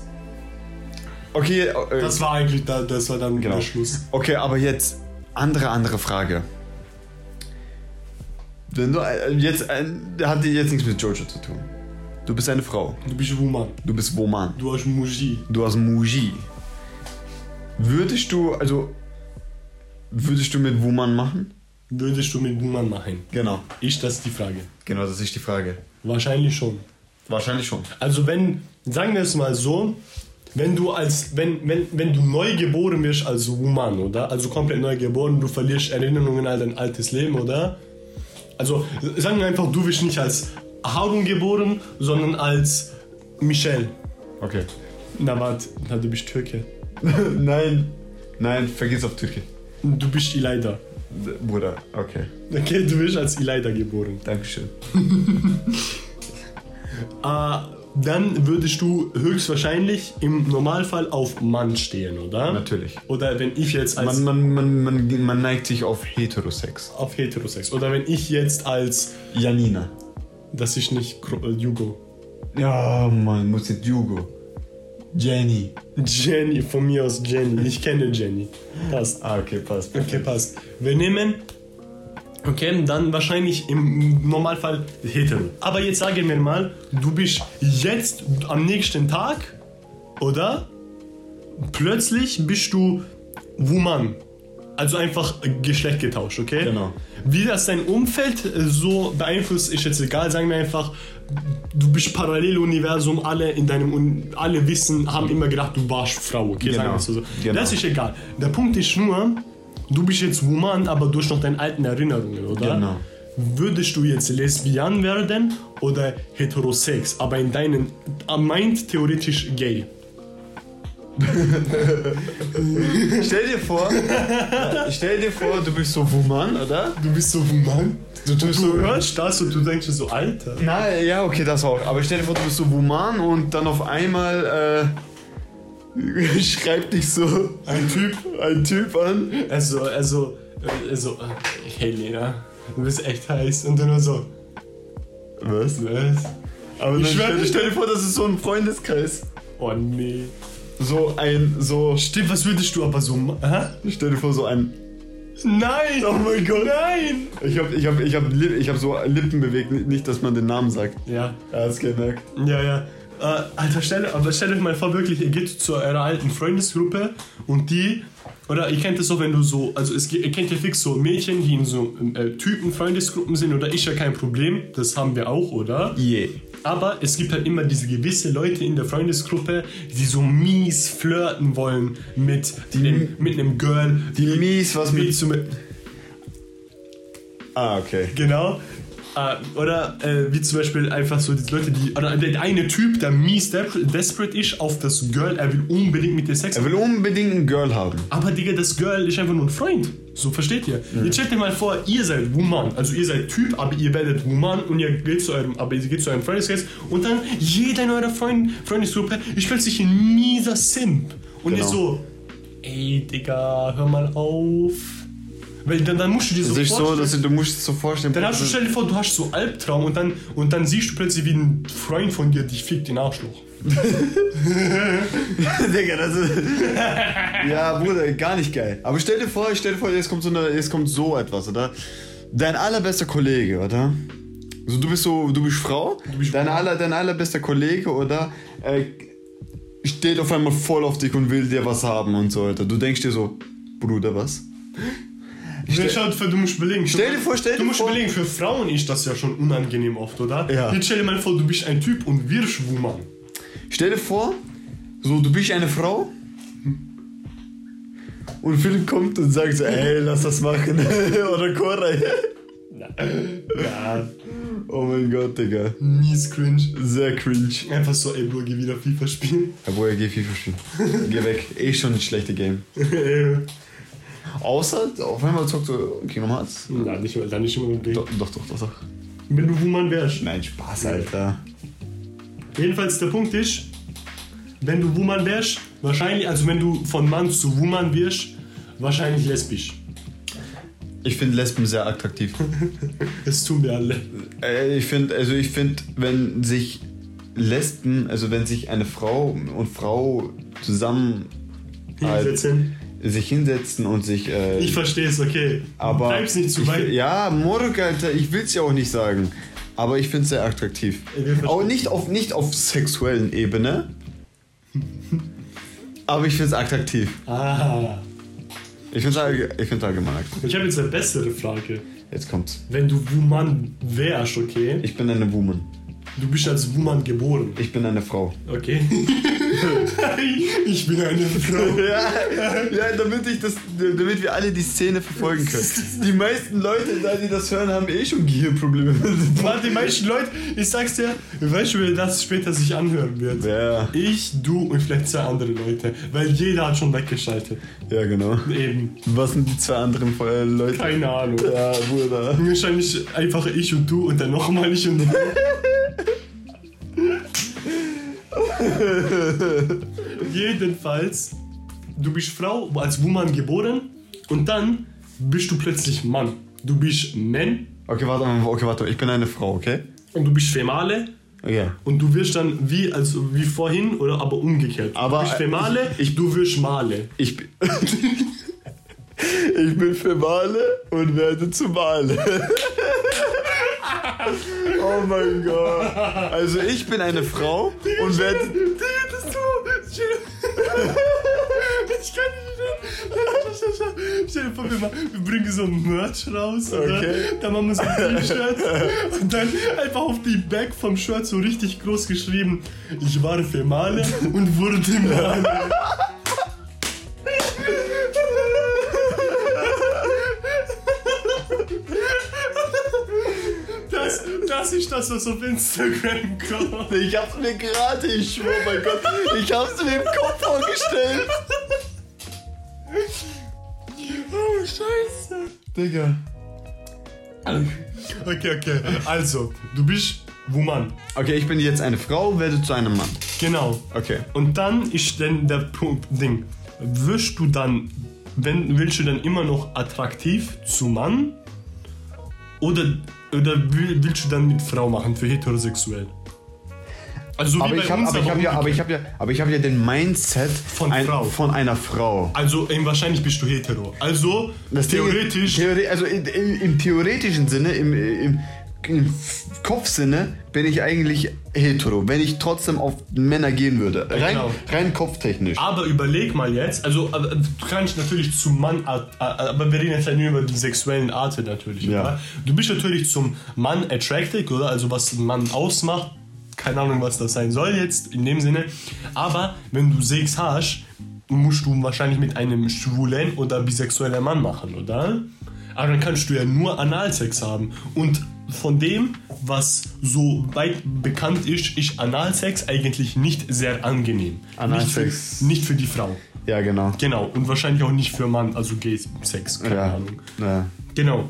Speaker 1: Okay, äh,
Speaker 2: Das war eigentlich, da, das war dann
Speaker 1: Genau.
Speaker 2: der Schluss.
Speaker 1: okay, aber jetzt andere, andere Frage. Wenn du äh, jetzt, äh, hat jetzt nichts mit Jojo zu tun. Du bist eine Frau.
Speaker 2: Du bist Woman.
Speaker 1: Du bist Woman.
Speaker 2: Du hast Muji.
Speaker 1: Du hast Muji. Würdest du, also, würdest du mit Woman machen?
Speaker 2: Würdest du mit Woman machen?
Speaker 1: Genau.
Speaker 2: Ist das die Frage?
Speaker 1: Genau, das ist die Frage.
Speaker 2: Wahrscheinlich schon.
Speaker 1: Wahrscheinlich schon.
Speaker 2: Also wenn, sagen wir es mal so, wenn du als, wenn, wenn, wenn du neu geboren wirst als Woman, oder? Also komplett neu geboren, du verlierst Erinnerungen an dein altes Leben, oder? Also sagen wir einfach, du wirst nicht als Harun geboren, sondern als Michelle.
Speaker 1: Okay.
Speaker 2: Na warte, na, du bist Türke. <laughs>
Speaker 1: Nein. Nein, vergiss auf Türkei.
Speaker 2: Du bist Ileida.
Speaker 1: Bruder, okay.
Speaker 2: Okay, du wirst als Ileida geboren.
Speaker 1: Dankeschön.
Speaker 2: Äh, <laughs> dann würdest du höchstwahrscheinlich im Normalfall auf Mann stehen, oder?
Speaker 1: Natürlich.
Speaker 2: Oder wenn ich jetzt als
Speaker 1: Man, man, man, man, man neigt sich auf Heterosex.
Speaker 2: auf Heterosex. Oder wenn ich jetzt als,
Speaker 1: Janina.
Speaker 2: Das ist nicht äh, Jugo.
Speaker 1: Ja, man muss jetzt Jugo. Jenny.
Speaker 2: Jenny, von mir aus Jenny. Ich kenne Jenny. Passt.
Speaker 1: Ah, okay, passt.
Speaker 2: Okay, passt. Wir nehmen, okay, dann wahrscheinlich im Normalfall hetero. Aber jetzt sagen wir mal, du bist jetzt am nächsten Tag, oder? Plötzlich bist du Woman. Also einfach Geschlecht getauscht, okay?
Speaker 1: Genau.
Speaker 2: Wie das dein Umfeld äh, so beeinflusst, ist jetzt egal. Sagen wir einfach, du bist Paralleluniversum, alle in deinem alle wissen, haben immer gedacht, du warst Frau, okay? Sagen
Speaker 1: Genau.
Speaker 2: wir es so.
Speaker 1: Genau.
Speaker 2: Das ist egal. Der Punkt ist nur, du bist jetzt Woman, aber du hast noch deine alten Erinnerungen, oder?
Speaker 1: Genau.
Speaker 2: Würdest du jetzt Lesbian werden oder heterosex, aber in deinen äh, meint theoretisch gay? <laughs>
Speaker 1: Stell dir vor, stell dir vor, du bist so Woman, oder?
Speaker 2: Du bist so Woman?
Speaker 1: Du, du so.
Speaker 2: hörst das und du denkst so, Alter.
Speaker 1: Na, ja, okay, das auch. Aber stell dir vor, du bist so Woman und dann auf einmal äh, <laughs> schreibt dich so
Speaker 2: Ein Typ
Speaker 1: ein Typ an.
Speaker 2: Also, also, also, hey Lena, du bist echt heiß. Und dann nur so,
Speaker 1: Was?
Speaker 2: was?
Speaker 1: Aber
Speaker 2: Ich
Speaker 1: stell, stell dir vor, das ist so ein Freundeskreis.
Speaker 2: Oh nee.
Speaker 1: So ein, so.
Speaker 2: Stimmt, was würdest du aber so ma- Hä?
Speaker 1: Stell dir vor, so ein.
Speaker 2: Nein!
Speaker 1: Oh mein Gott.
Speaker 2: Nein!
Speaker 1: Ich hab, ich hab, ich hab, ich hab so Lippen bewegt, nicht, dass man den Namen sagt.
Speaker 2: Ja,
Speaker 1: Er hat's gemerkt.
Speaker 2: ja, ja. Äh, Alter, stell, aber stellt euch mal vor, wirklich, ihr geht zu eurer alten Freundesgruppe und die, oder ihr kennt das so, wenn du so, also es, ihr kennt ja fix so Mädchen, die in so äh, Typen-Freundesgruppen sind, oder ist ja kein Problem, das haben wir auch, oder?
Speaker 1: Yeah.
Speaker 2: Aber es gibt halt immer diese gewisse Leute in der Freundesgruppe, die so mies flirten wollen mit, dem, mit einem Girl.
Speaker 1: Die mies was mit. Ah, okay.
Speaker 2: genau. Äh, oder äh, wie zum Beispiel einfach so die Leute, die. Oder der eine Typ, der mies desperate ist auf das Girl, er will unbedingt mit dir Sex
Speaker 1: Er will unbedingt ein Girl haben.
Speaker 2: Aber Digga, das Girl ist einfach nur ein Freund. So versteht ihr? Jetzt stellt dir mal vor, ihr seid Woman. Also ihr seid Typ, aber ihr werdet Woman und ihr geht zu eurem, aber ihr geht zu eurem Freundeskreis und dann jeder in eurer Freund, Freundesgruppe ist plötzlich ein mieser Simp. Und
Speaker 1: Genau.
Speaker 2: ihr so, ey Digga, hör mal auf. Weil dann, dann musst du dir so
Speaker 1: Das ist so,
Speaker 2: vorstellen.
Speaker 1: dass du, du musst es so vorstellen.
Speaker 2: dann hast du, stell dir vor, du hast so Albtraum und dann, und dann siehst du plötzlich, wie ein Freund von dir dich fickt den Arschloch. <laughs>
Speaker 1: Digga, das ist. <laughs> ja, Bruder, gar nicht geil. Aber stell dir vor, stell dir vor, jetzt kommt so, eine, jetzt kommt so etwas, oder? Dein allerbester Kollege, oder? Also du bist so, du bist Frau,
Speaker 2: bist
Speaker 1: dein, aller, dein allerbester Kollege, oder? Äh, steht auf einmal voll auf dich und will dir was haben und so weiter. Du denkst dir so, Bruder, was?
Speaker 2: Stell, schaut, du musst überlegen.
Speaker 1: Stell dir vor, stell
Speaker 2: Du
Speaker 1: dir
Speaker 2: musst
Speaker 1: vor-
Speaker 2: überlegen, für Frauen ist das ja schon unangenehm oft, oder?
Speaker 1: Ja.
Speaker 2: Jetzt stell dir mal vor, du bist ein Typ und wirst Woman.
Speaker 1: Stell dir vor, so, du bist eine Frau und Philipp kommt und sagt so, ey, lass das machen. <laughs> oder Cora.
Speaker 2: Ja,
Speaker 1: Oh mein Gott, Digga.
Speaker 2: mies cringe.
Speaker 1: Sehr cringe.
Speaker 2: Einfach so, ey, Bro, geh wieder FIFA spielen.
Speaker 1: Ja, Bruder, geh FIFA spielen. <laughs> geh weg. Eh schon ein schlechtes Game. Außer, auf einmal zockt so Kingdom Hearts.
Speaker 2: Nein, nicht dann nicht immer mit
Speaker 1: Doch, doch, doch, doch, doch.
Speaker 2: Wenn du Woman wärst.
Speaker 1: Nein, Spaß, Alter.
Speaker 2: Jedenfalls der Punkt ist, wenn du Woman wärst, wahrscheinlich, also wenn du von Mann zu Woman wirst, wahrscheinlich lesbisch.
Speaker 1: Ich finde Lesben sehr attraktiv. <laughs>
Speaker 2: Das tun wir alle.
Speaker 1: Äh, ich finde, also ich finde, wenn sich Lesben, also wenn sich eine Frau und Frau zusammen halt
Speaker 2: Hinsetzen.
Speaker 1: Sich hinsetzen und sich. Äh,
Speaker 2: Ich verstehe es, okay.
Speaker 1: aber
Speaker 2: Bleib's nicht zu
Speaker 1: ich,
Speaker 2: weit.
Speaker 1: Ja, Moruk, Alter, ich will's ja auch nicht sagen. Aber ich find's sehr attraktiv. Auch nicht auf, nicht auf sexuellen Ebene. aber ich find's attraktiv.
Speaker 2: Ah.
Speaker 1: Ich find's, ich find's allgemein attraktiv.
Speaker 2: Ich habe jetzt eine bessere Frage.
Speaker 1: Jetzt kommt's.
Speaker 2: Wenn du Woman wärst, okay?
Speaker 1: Ich bin eine Woman.
Speaker 2: Du bist als Woman geboren.
Speaker 1: Ich bin eine Frau.
Speaker 2: Okay. <laughs> ich bin eine Frau. <laughs>
Speaker 1: Ja, ja damit, ich das, damit wir alle die Szene verfolgen können. Die meisten Leute, da die das hören, haben eh schon Gehirnprobleme.
Speaker 2: Warte, die meisten Leute, ich sag's dir, weißt du, wer das später sich anhören wird?
Speaker 1: Ja,
Speaker 2: Ich, du und vielleicht zwei andere Leute. Weil jeder hat schon weggeschaltet.
Speaker 1: ja, genau.
Speaker 2: Eben.
Speaker 1: Was sind die zwei anderen äh, Leute?
Speaker 2: Keine Ahnung.
Speaker 1: Ja, Bruder.
Speaker 2: Wahrscheinlich einfach ich und du und dann nochmal ich und du. <laughs> <laughs> Jedenfalls, du bist Frau, als Woman geboren und dann bist du plötzlich Mann. Du bist Man
Speaker 1: Okay, warte okay, warte. Ich bin eine Frau, okay?
Speaker 2: und du bist Female
Speaker 1: Okay.
Speaker 2: und du wirst dann wie, also wie vorhin oder aber umgekehrt.
Speaker 1: Aber,
Speaker 2: du bist
Speaker 1: äh,
Speaker 2: Female,
Speaker 1: ich-
Speaker 2: du wirst Male.
Speaker 1: Ich bin. <laughs> ich bin für Male und werde zu Male. <laughs> oh mein Gott. Also ich bin eine Frau und werde.
Speaker 2: Das du. <laughs> Ich kann nicht. Stell dir vor, wir, bringen so ein Merch raus. Oder?
Speaker 1: Okay.
Speaker 2: Dann machen wir so ein T-Shirt und dann einfach auf die Back vom Shirt so richtig groß geschrieben: Ich war für Male und wurde Male. Das, das ist das, auf Instagram kommt.
Speaker 1: Ich hab's mir gerade, ich schwör, mein Gott, ich hab's mir im Kopf vorgestellt.
Speaker 2: Oh, Scheiße.
Speaker 1: Digga.
Speaker 2: Okay, okay. Also, du bist Woman.
Speaker 1: Okay, ich bin jetzt eine Frau, werde zu einem Mann.
Speaker 2: Genau.
Speaker 1: Okay.
Speaker 2: Und dann ist dann der Punkt, Ding. Wirst du dann, wenn, willst du dann immer noch attraktiv zu Mann? Oder, oder will- willst du dann mit Frau machen für heterosexuell? Also wie
Speaker 1: Aber ich habe aber ich hab ja, aber ich
Speaker 2: umgekehrt.
Speaker 1: hab ja, aber ich hab ja den Mindset
Speaker 2: Von Frau.
Speaker 1: von einer Frau.
Speaker 2: Also wahrscheinlich bist du hetero. Also
Speaker 1: Das
Speaker 2: theoretisch.
Speaker 1: Theore also in, in, im theoretischen Sinne, im, im Kopfsinne bin ich eigentlich hetero, wenn ich trotzdem auf Männer gehen würde. Rein,
Speaker 2: Genau.
Speaker 1: rein kopftechnisch.
Speaker 2: aber überleg mal jetzt, also aber, du kannst natürlich zum Mann, äh, äh, aber wir reden jetzt halt nur über die sexuellen Arten natürlich.
Speaker 1: Ja.
Speaker 2: Oder? Du bist natürlich zum Mann attracted, oder? Also was ein Mann ausmacht. Keine Ahnung, was das sein soll jetzt in dem Sinne. Aber wenn du Sex hast, musst du wahrscheinlich mit einem schwulen oder bisexuellen Mann machen, oder? Aber dann kannst du ja nur Analsex haben. Und von dem, was so weit bekannt ist, ist Analsex eigentlich nicht sehr angenehm.
Speaker 1: Analsex.
Speaker 2: Nicht für, nicht für die Frau.
Speaker 1: Ja, genau.
Speaker 2: Genau. Und wahrscheinlich auch nicht für Mann, also Gay-Sex. Keine
Speaker 1: Ja.
Speaker 2: Ahnung.
Speaker 1: ja.
Speaker 2: Genau.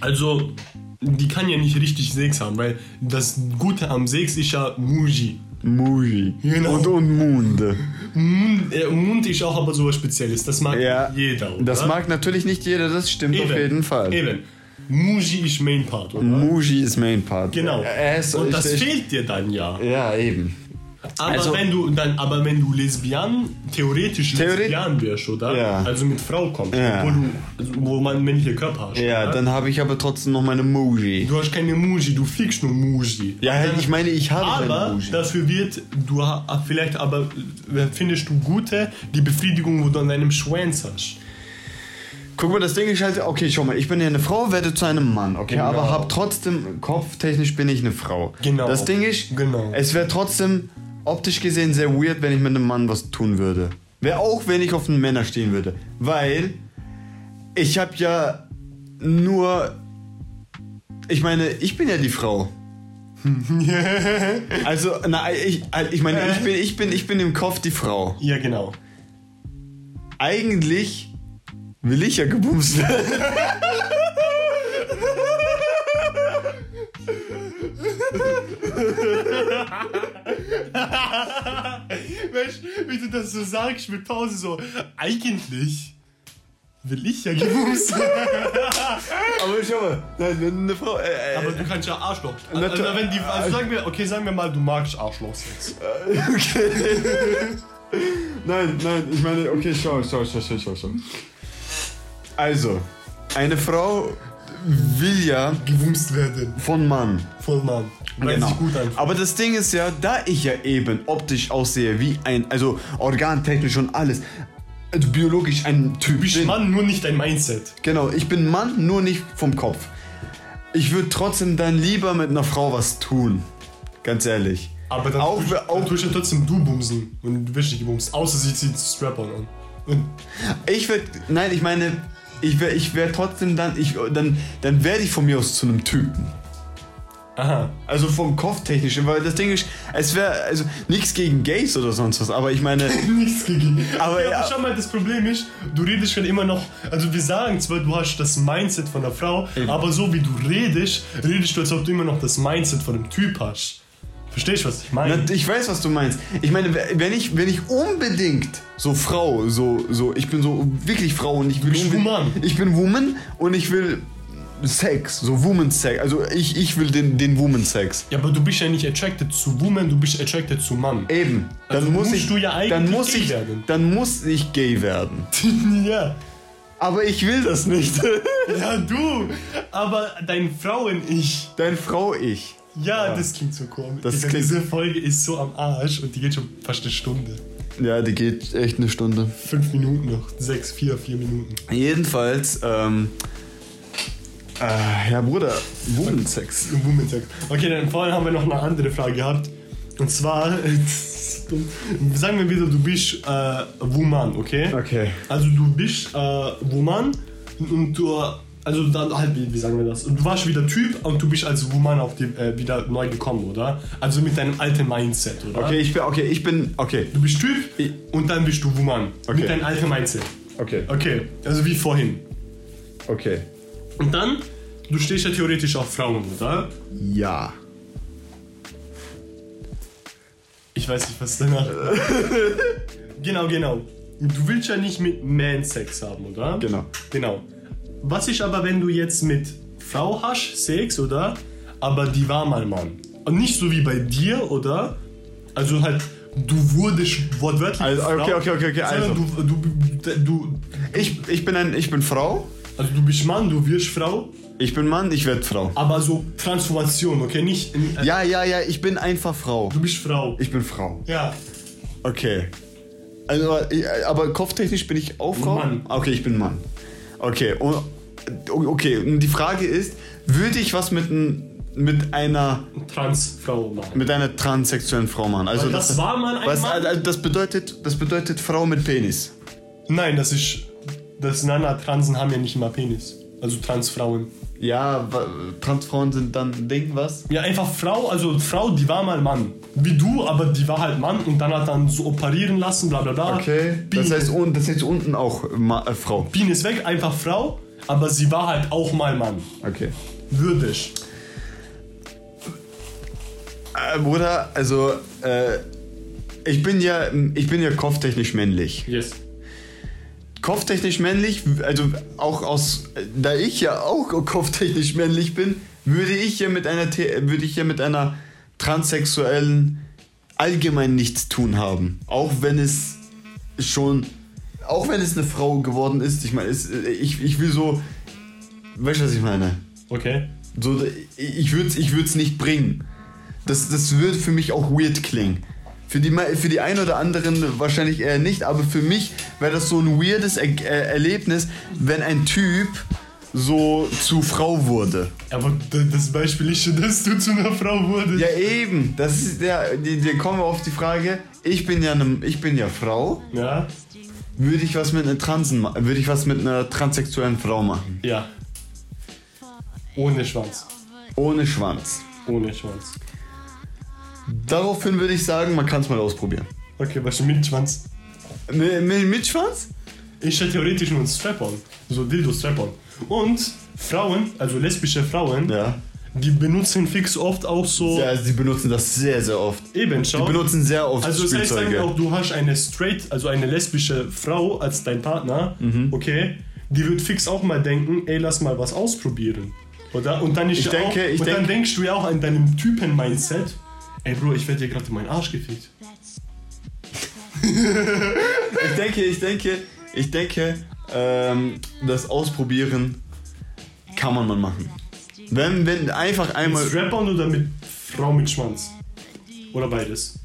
Speaker 2: Also, die kann ja nicht richtig Sex haben, weil das Gute am Sex ist ja Muji.
Speaker 1: Muji.
Speaker 2: Genau.
Speaker 1: Und, und Munde.
Speaker 2: Mund, äh, Mund ist auch aber sowas Spezielles. Das mag
Speaker 1: Ja.
Speaker 2: jeder, oder?
Speaker 1: Das mag natürlich nicht jeder, das stimmt auf jeden Fall.
Speaker 2: Eben. Muji ist Main Part, oder?
Speaker 1: Muji ist Main Part.
Speaker 2: Genau.
Speaker 1: Ist,
Speaker 2: Und das
Speaker 1: ich-
Speaker 2: fehlt dir dann ja.
Speaker 1: Ja, eben.
Speaker 2: Aber
Speaker 1: Also-
Speaker 2: wenn du dann, aber wenn du Lesbian, theoretisch
Speaker 1: Theoret-
Speaker 2: Lesbian wärst, oder?
Speaker 1: Ja.
Speaker 2: Also mit Frau kommst,
Speaker 1: Ja.
Speaker 2: wo, du, also wo man männliche Körper hast.
Speaker 1: Ja,
Speaker 2: oder?
Speaker 1: dann habe ich aber trotzdem noch meine Muji.
Speaker 2: Du hast keine Muji, du fliegst nur Muji.
Speaker 1: Ja, ich meine, ich habe
Speaker 2: Aber
Speaker 1: keine Muji.
Speaker 2: dafür wird, du vielleicht aber äh, findest du gute, die Befriedigung, wo du an deinem Schwanz hast.
Speaker 1: Guck mal, das Ding ist halt, okay, schau mal, ich bin ja eine Frau, werde zu einem Mann, okay,
Speaker 2: Genau.
Speaker 1: aber hab trotzdem, kopftechnisch bin ich eine Frau.
Speaker 2: Genau.
Speaker 1: Das Ding ist,
Speaker 2: Genau.
Speaker 1: es wäre trotzdem optisch gesehen sehr weird, wenn ich mit einem Mann was tun würde. Wäre auch, wenn ich auf einen Männer stehen würde. Weil ich habe ja nur, ich meine, ich bin ja die Frau. <laughs> Also, na, ich, ich meine, ich bin, ich bin, ich bin im Kopf die Frau.
Speaker 2: Ja, genau.
Speaker 1: Eigentlich will ich ja gebumst werden.
Speaker 2: Weißt du, wie du das so sagst mit Pause so, eigentlich will ich ja gebumst.
Speaker 1: Aber schau mal, nein, wenn eine Frau. Äh, äh,
Speaker 2: Aber du kannst ja Arschloch. Also, wenn die, also sagen wir, okay, sagen wir mal, du magst Arschlochsex.
Speaker 1: okay. <laughs> Nein, nein, ich meine, okay, schau, schau, schau, schau, schau, schau. Also, eine Frau will ja
Speaker 2: Gewumst werden.
Speaker 1: von Mann.
Speaker 2: Voll Mann. Hört
Speaker 1: Genau.
Speaker 2: sich gut an.
Speaker 1: Aber das Ding ist ja, da ich ja eben optisch aussehe wie ein, also organtechnisch und alles, also biologisch ein Typ
Speaker 2: Du bist
Speaker 1: bin.
Speaker 2: Mann, nur nicht dein Mindset.
Speaker 1: Genau, ich bin Mann, nur nicht vom Kopf. Ich würde trotzdem dann lieber mit einer Frau was tun. Ganz ehrlich.
Speaker 2: Aber dann,
Speaker 1: Auch-
Speaker 2: tust,
Speaker 1: auch-
Speaker 2: dann tust ja trotzdem du bumsen. Und du wirst nicht gebumst. Außer sie zieht Strap-on an.
Speaker 1: Ich würde, nein, ich meine, ich wäre ich wär trotzdem dann, ich, dann, dann werde ich von mir aus zu einem Typen.
Speaker 2: Aha.
Speaker 1: Also vom Kopftechnischen, weil das Ding ist, es wäre, also nichts gegen Gays oder sonst was, aber ich meine, <laughs>
Speaker 2: Nichts gegen.
Speaker 1: Aber
Speaker 2: ja,
Speaker 1: ja.
Speaker 2: schau mal, das Problem ist, du redest schon immer noch. Also, wir sagen zwar, du hast das Mindset von der Frau,
Speaker 1: Eben.
Speaker 2: aber so wie du redest, redest du, als ob du immer noch das Mindset von einem Typ hast. Verstehst du, was ich meine?
Speaker 1: ich weiß, was du meinst. Ich meine, wenn ich, wenn ich unbedingt so Frau, so, so, ich bin so wirklich Frau und ich will
Speaker 2: bist
Speaker 1: unbedingt-
Speaker 2: Woman.
Speaker 1: Ich bin Woman und ich will Sex, so Woman Sex. Also ich, ich will den, den Woman Sex.
Speaker 2: Ja, aber du bist ja nicht attracted zu Woman, du bist attracted zu Mann.
Speaker 1: Eben. Dann
Speaker 2: Also
Speaker 1: muss
Speaker 2: musst
Speaker 1: ich,
Speaker 2: du ja eigentlich
Speaker 1: dann muss
Speaker 2: gay
Speaker 1: ich,
Speaker 2: werden.
Speaker 1: dann muss ich gay werden. <laughs>
Speaker 2: ja.
Speaker 1: Aber ich will das nicht.
Speaker 2: Ja, du. Aber dein Frauen-Ich.
Speaker 1: Dein Frau ich.
Speaker 2: Ja, das klingt so komisch.
Speaker 1: Das klingt-
Speaker 2: Diese Folge ist so am Arsch und die geht schon fast eine Stunde.
Speaker 1: Ja, die geht echt eine Stunde.
Speaker 2: Fünf Minuten noch. Sechs, vier, vier Minuten.
Speaker 1: Jedenfalls, ähm, äh, ja Bruder, Woman Sex.
Speaker 2: Woman Sex. Okay, dann vorhin haben wir noch eine andere Frage gehabt. Und zwar, <laughs> sagen wir wieder, du bist äh, Woman, okay?
Speaker 1: Okay.
Speaker 2: Also du bist äh, Woman und du, also dann halt, wie, wie sagen wir das? Du warst wieder Typ und du bist als Woman auf die, äh, wieder neu gekommen, oder? Also mit deinem alten Mindset, oder?
Speaker 1: Okay, ich bin, okay, ich bin, okay.
Speaker 2: Du bist Typ
Speaker 1: Ich-
Speaker 2: und dann bist du Woman.
Speaker 1: Okay.
Speaker 2: Mit deinem alten Mindset.
Speaker 1: Okay.
Speaker 2: Okay, also wie vorhin.
Speaker 1: Okay.
Speaker 2: Und dann, du stehst ja theoretisch auf Frauen, oder?
Speaker 1: Ja.
Speaker 2: Ich weiß nicht, was danach. <laughs> genau, genau. Du willst ja nicht mit Man Sex haben, oder?
Speaker 1: Genau.
Speaker 2: Genau. Was ist aber, wenn du jetzt mit Frau hast, Sex, oder? Aber die war mal Mann. Und nicht so wie bei dir, oder? Also halt, du wurdest wortwörtlich.
Speaker 1: Also, okay,
Speaker 2: Frau,
Speaker 1: okay, okay, okay, also.
Speaker 2: Du, du, du,
Speaker 1: Ich, ich bin ein, ich bin Frau.
Speaker 2: also du bist Mann, du wirst Frau,
Speaker 1: Ich bin Mann, ich werde Frau.
Speaker 2: aber so Transformation, okay? Nicht. Äh,
Speaker 1: Ja, ja, ja, ich bin einfach Frau.
Speaker 2: Du bist Frau.
Speaker 1: Ich bin Frau.
Speaker 2: Ja.
Speaker 1: Okay. Also, ich- aber kopftechnisch bin ich auch Frau?
Speaker 2: Mann.
Speaker 1: Okay, ich bin Mann. Okay, okay, die Frage ist, würde ich was mit, mit einer
Speaker 2: Transfrau machen.
Speaker 1: mit einer transsexuellen Frau machen? Also
Speaker 2: Weil das war mal ein
Speaker 1: was,
Speaker 2: Mann.
Speaker 1: also das bedeutet, das bedeutet Frau mit Penis.
Speaker 2: Nein, das ist. Das Nana Transen haben ja nicht immer Penis. Also Transfrauen.
Speaker 1: Ja, Transfrauen sind dann Ding, was?
Speaker 2: Ja, einfach Frau, also Frau, die war mal Mann. Wie du, aber die war halt Mann und dann hat dann so operieren lassen, bla bla bla.
Speaker 1: Okay. Das
Speaker 2: Penis,
Speaker 1: heißt, das heißt unten auch Ma äh, Frau.
Speaker 2: Penis weg, einfach Frau, aber sie war halt auch mal Mann.
Speaker 1: Okay.
Speaker 2: Würdig.
Speaker 1: Äh, Bruder, also äh, ich bin ja ich bin ja kopftechnisch männlich.
Speaker 2: Yes.
Speaker 1: Kopftechnisch männlich, also auch aus da ich ja auch kopftechnisch männlich bin, würde ich ja mit einer würde ich ja mit einer transsexuellen allgemein nichts tun haben, auch wenn es schon auch wenn es eine Frau geworden ist, ich meine, es, ich, ich will so weißt du, was ich meine?
Speaker 2: Okay.
Speaker 1: So, ich würde es ich würd's nicht bringen. Das, das wird für mich auch weird klingen. Für die, für die einen oder anderen wahrscheinlich eher nicht, aber für mich wäre das so ein weirdes er äh, Erlebnis, wenn ein Typ so zu Frau wurde.
Speaker 2: Aber das Beispiel ist schon, dass du zu einer Frau wurdest.
Speaker 1: Ja, eben. Das ist die, die kommen wir auf die Frage. Ich bin ja, ne, ich bin ja Frau.
Speaker 2: Ja?
Speaker 1: Würde ich was mit einer Transen, würde ich was mit einer transsexuellen Frau machen?
Speaker 2: Ja. Ohne Schwanz.
Speaker 1: Ohne Schwanz.
Speaker 2: Ohne Schwanz.
Speaker 1: Daraufhin würde ich sagen, man kann es mal ausprobieren.
Speaker 2: Okay, was mit Schwanz?
Speaker 1: Mit, mit, mit Schwanz?
Speaker 2: Ich ja theoretisch nur ein Strap-on. So Dildo-Strap-on. Und Frauen, also lesbische Frauen,
Speaker 1: Ja.
Speaker 2: die benutzen fix oft auch so.
Speaker 1: Ja, sie benutzen das sehr, sehr oft.
Speaker 2: Eben,
Speaker 1: Sie
Speaker 2: schau.
Speaker 1: benutzen sehr oft
Speaker 2: Also das heißt dann auch, du hast eine straight, also eine lesbische Frau als dein Partner,
Speaker 1: Mhm.
Speaker 2: okay? Die wird fix auch mal denken, ey, lass mal was ausprobieren. Oder? Und dann,
Speaker 1: Ich
Speaker 2: ja
Speaker 1: denke-
Speaker 2: auch,
Speaker 1: ich
Speaker 2: und dann
Speaker 1: denk-
Speaker 2: denkst du ja auch an deinem Typen-Mindset, ey Bro, ich werde dir gerade in meinen Arsch gefickt. <laughs>
Speaker 1: ich denke, ich denke, ich denke, ähm, das Ausprobieren kann man mal machen. Wenn, wenn einfach einmal.
Speaker 2: Mit Strap-on oder mit Frau mit Schwanz? Oder beides?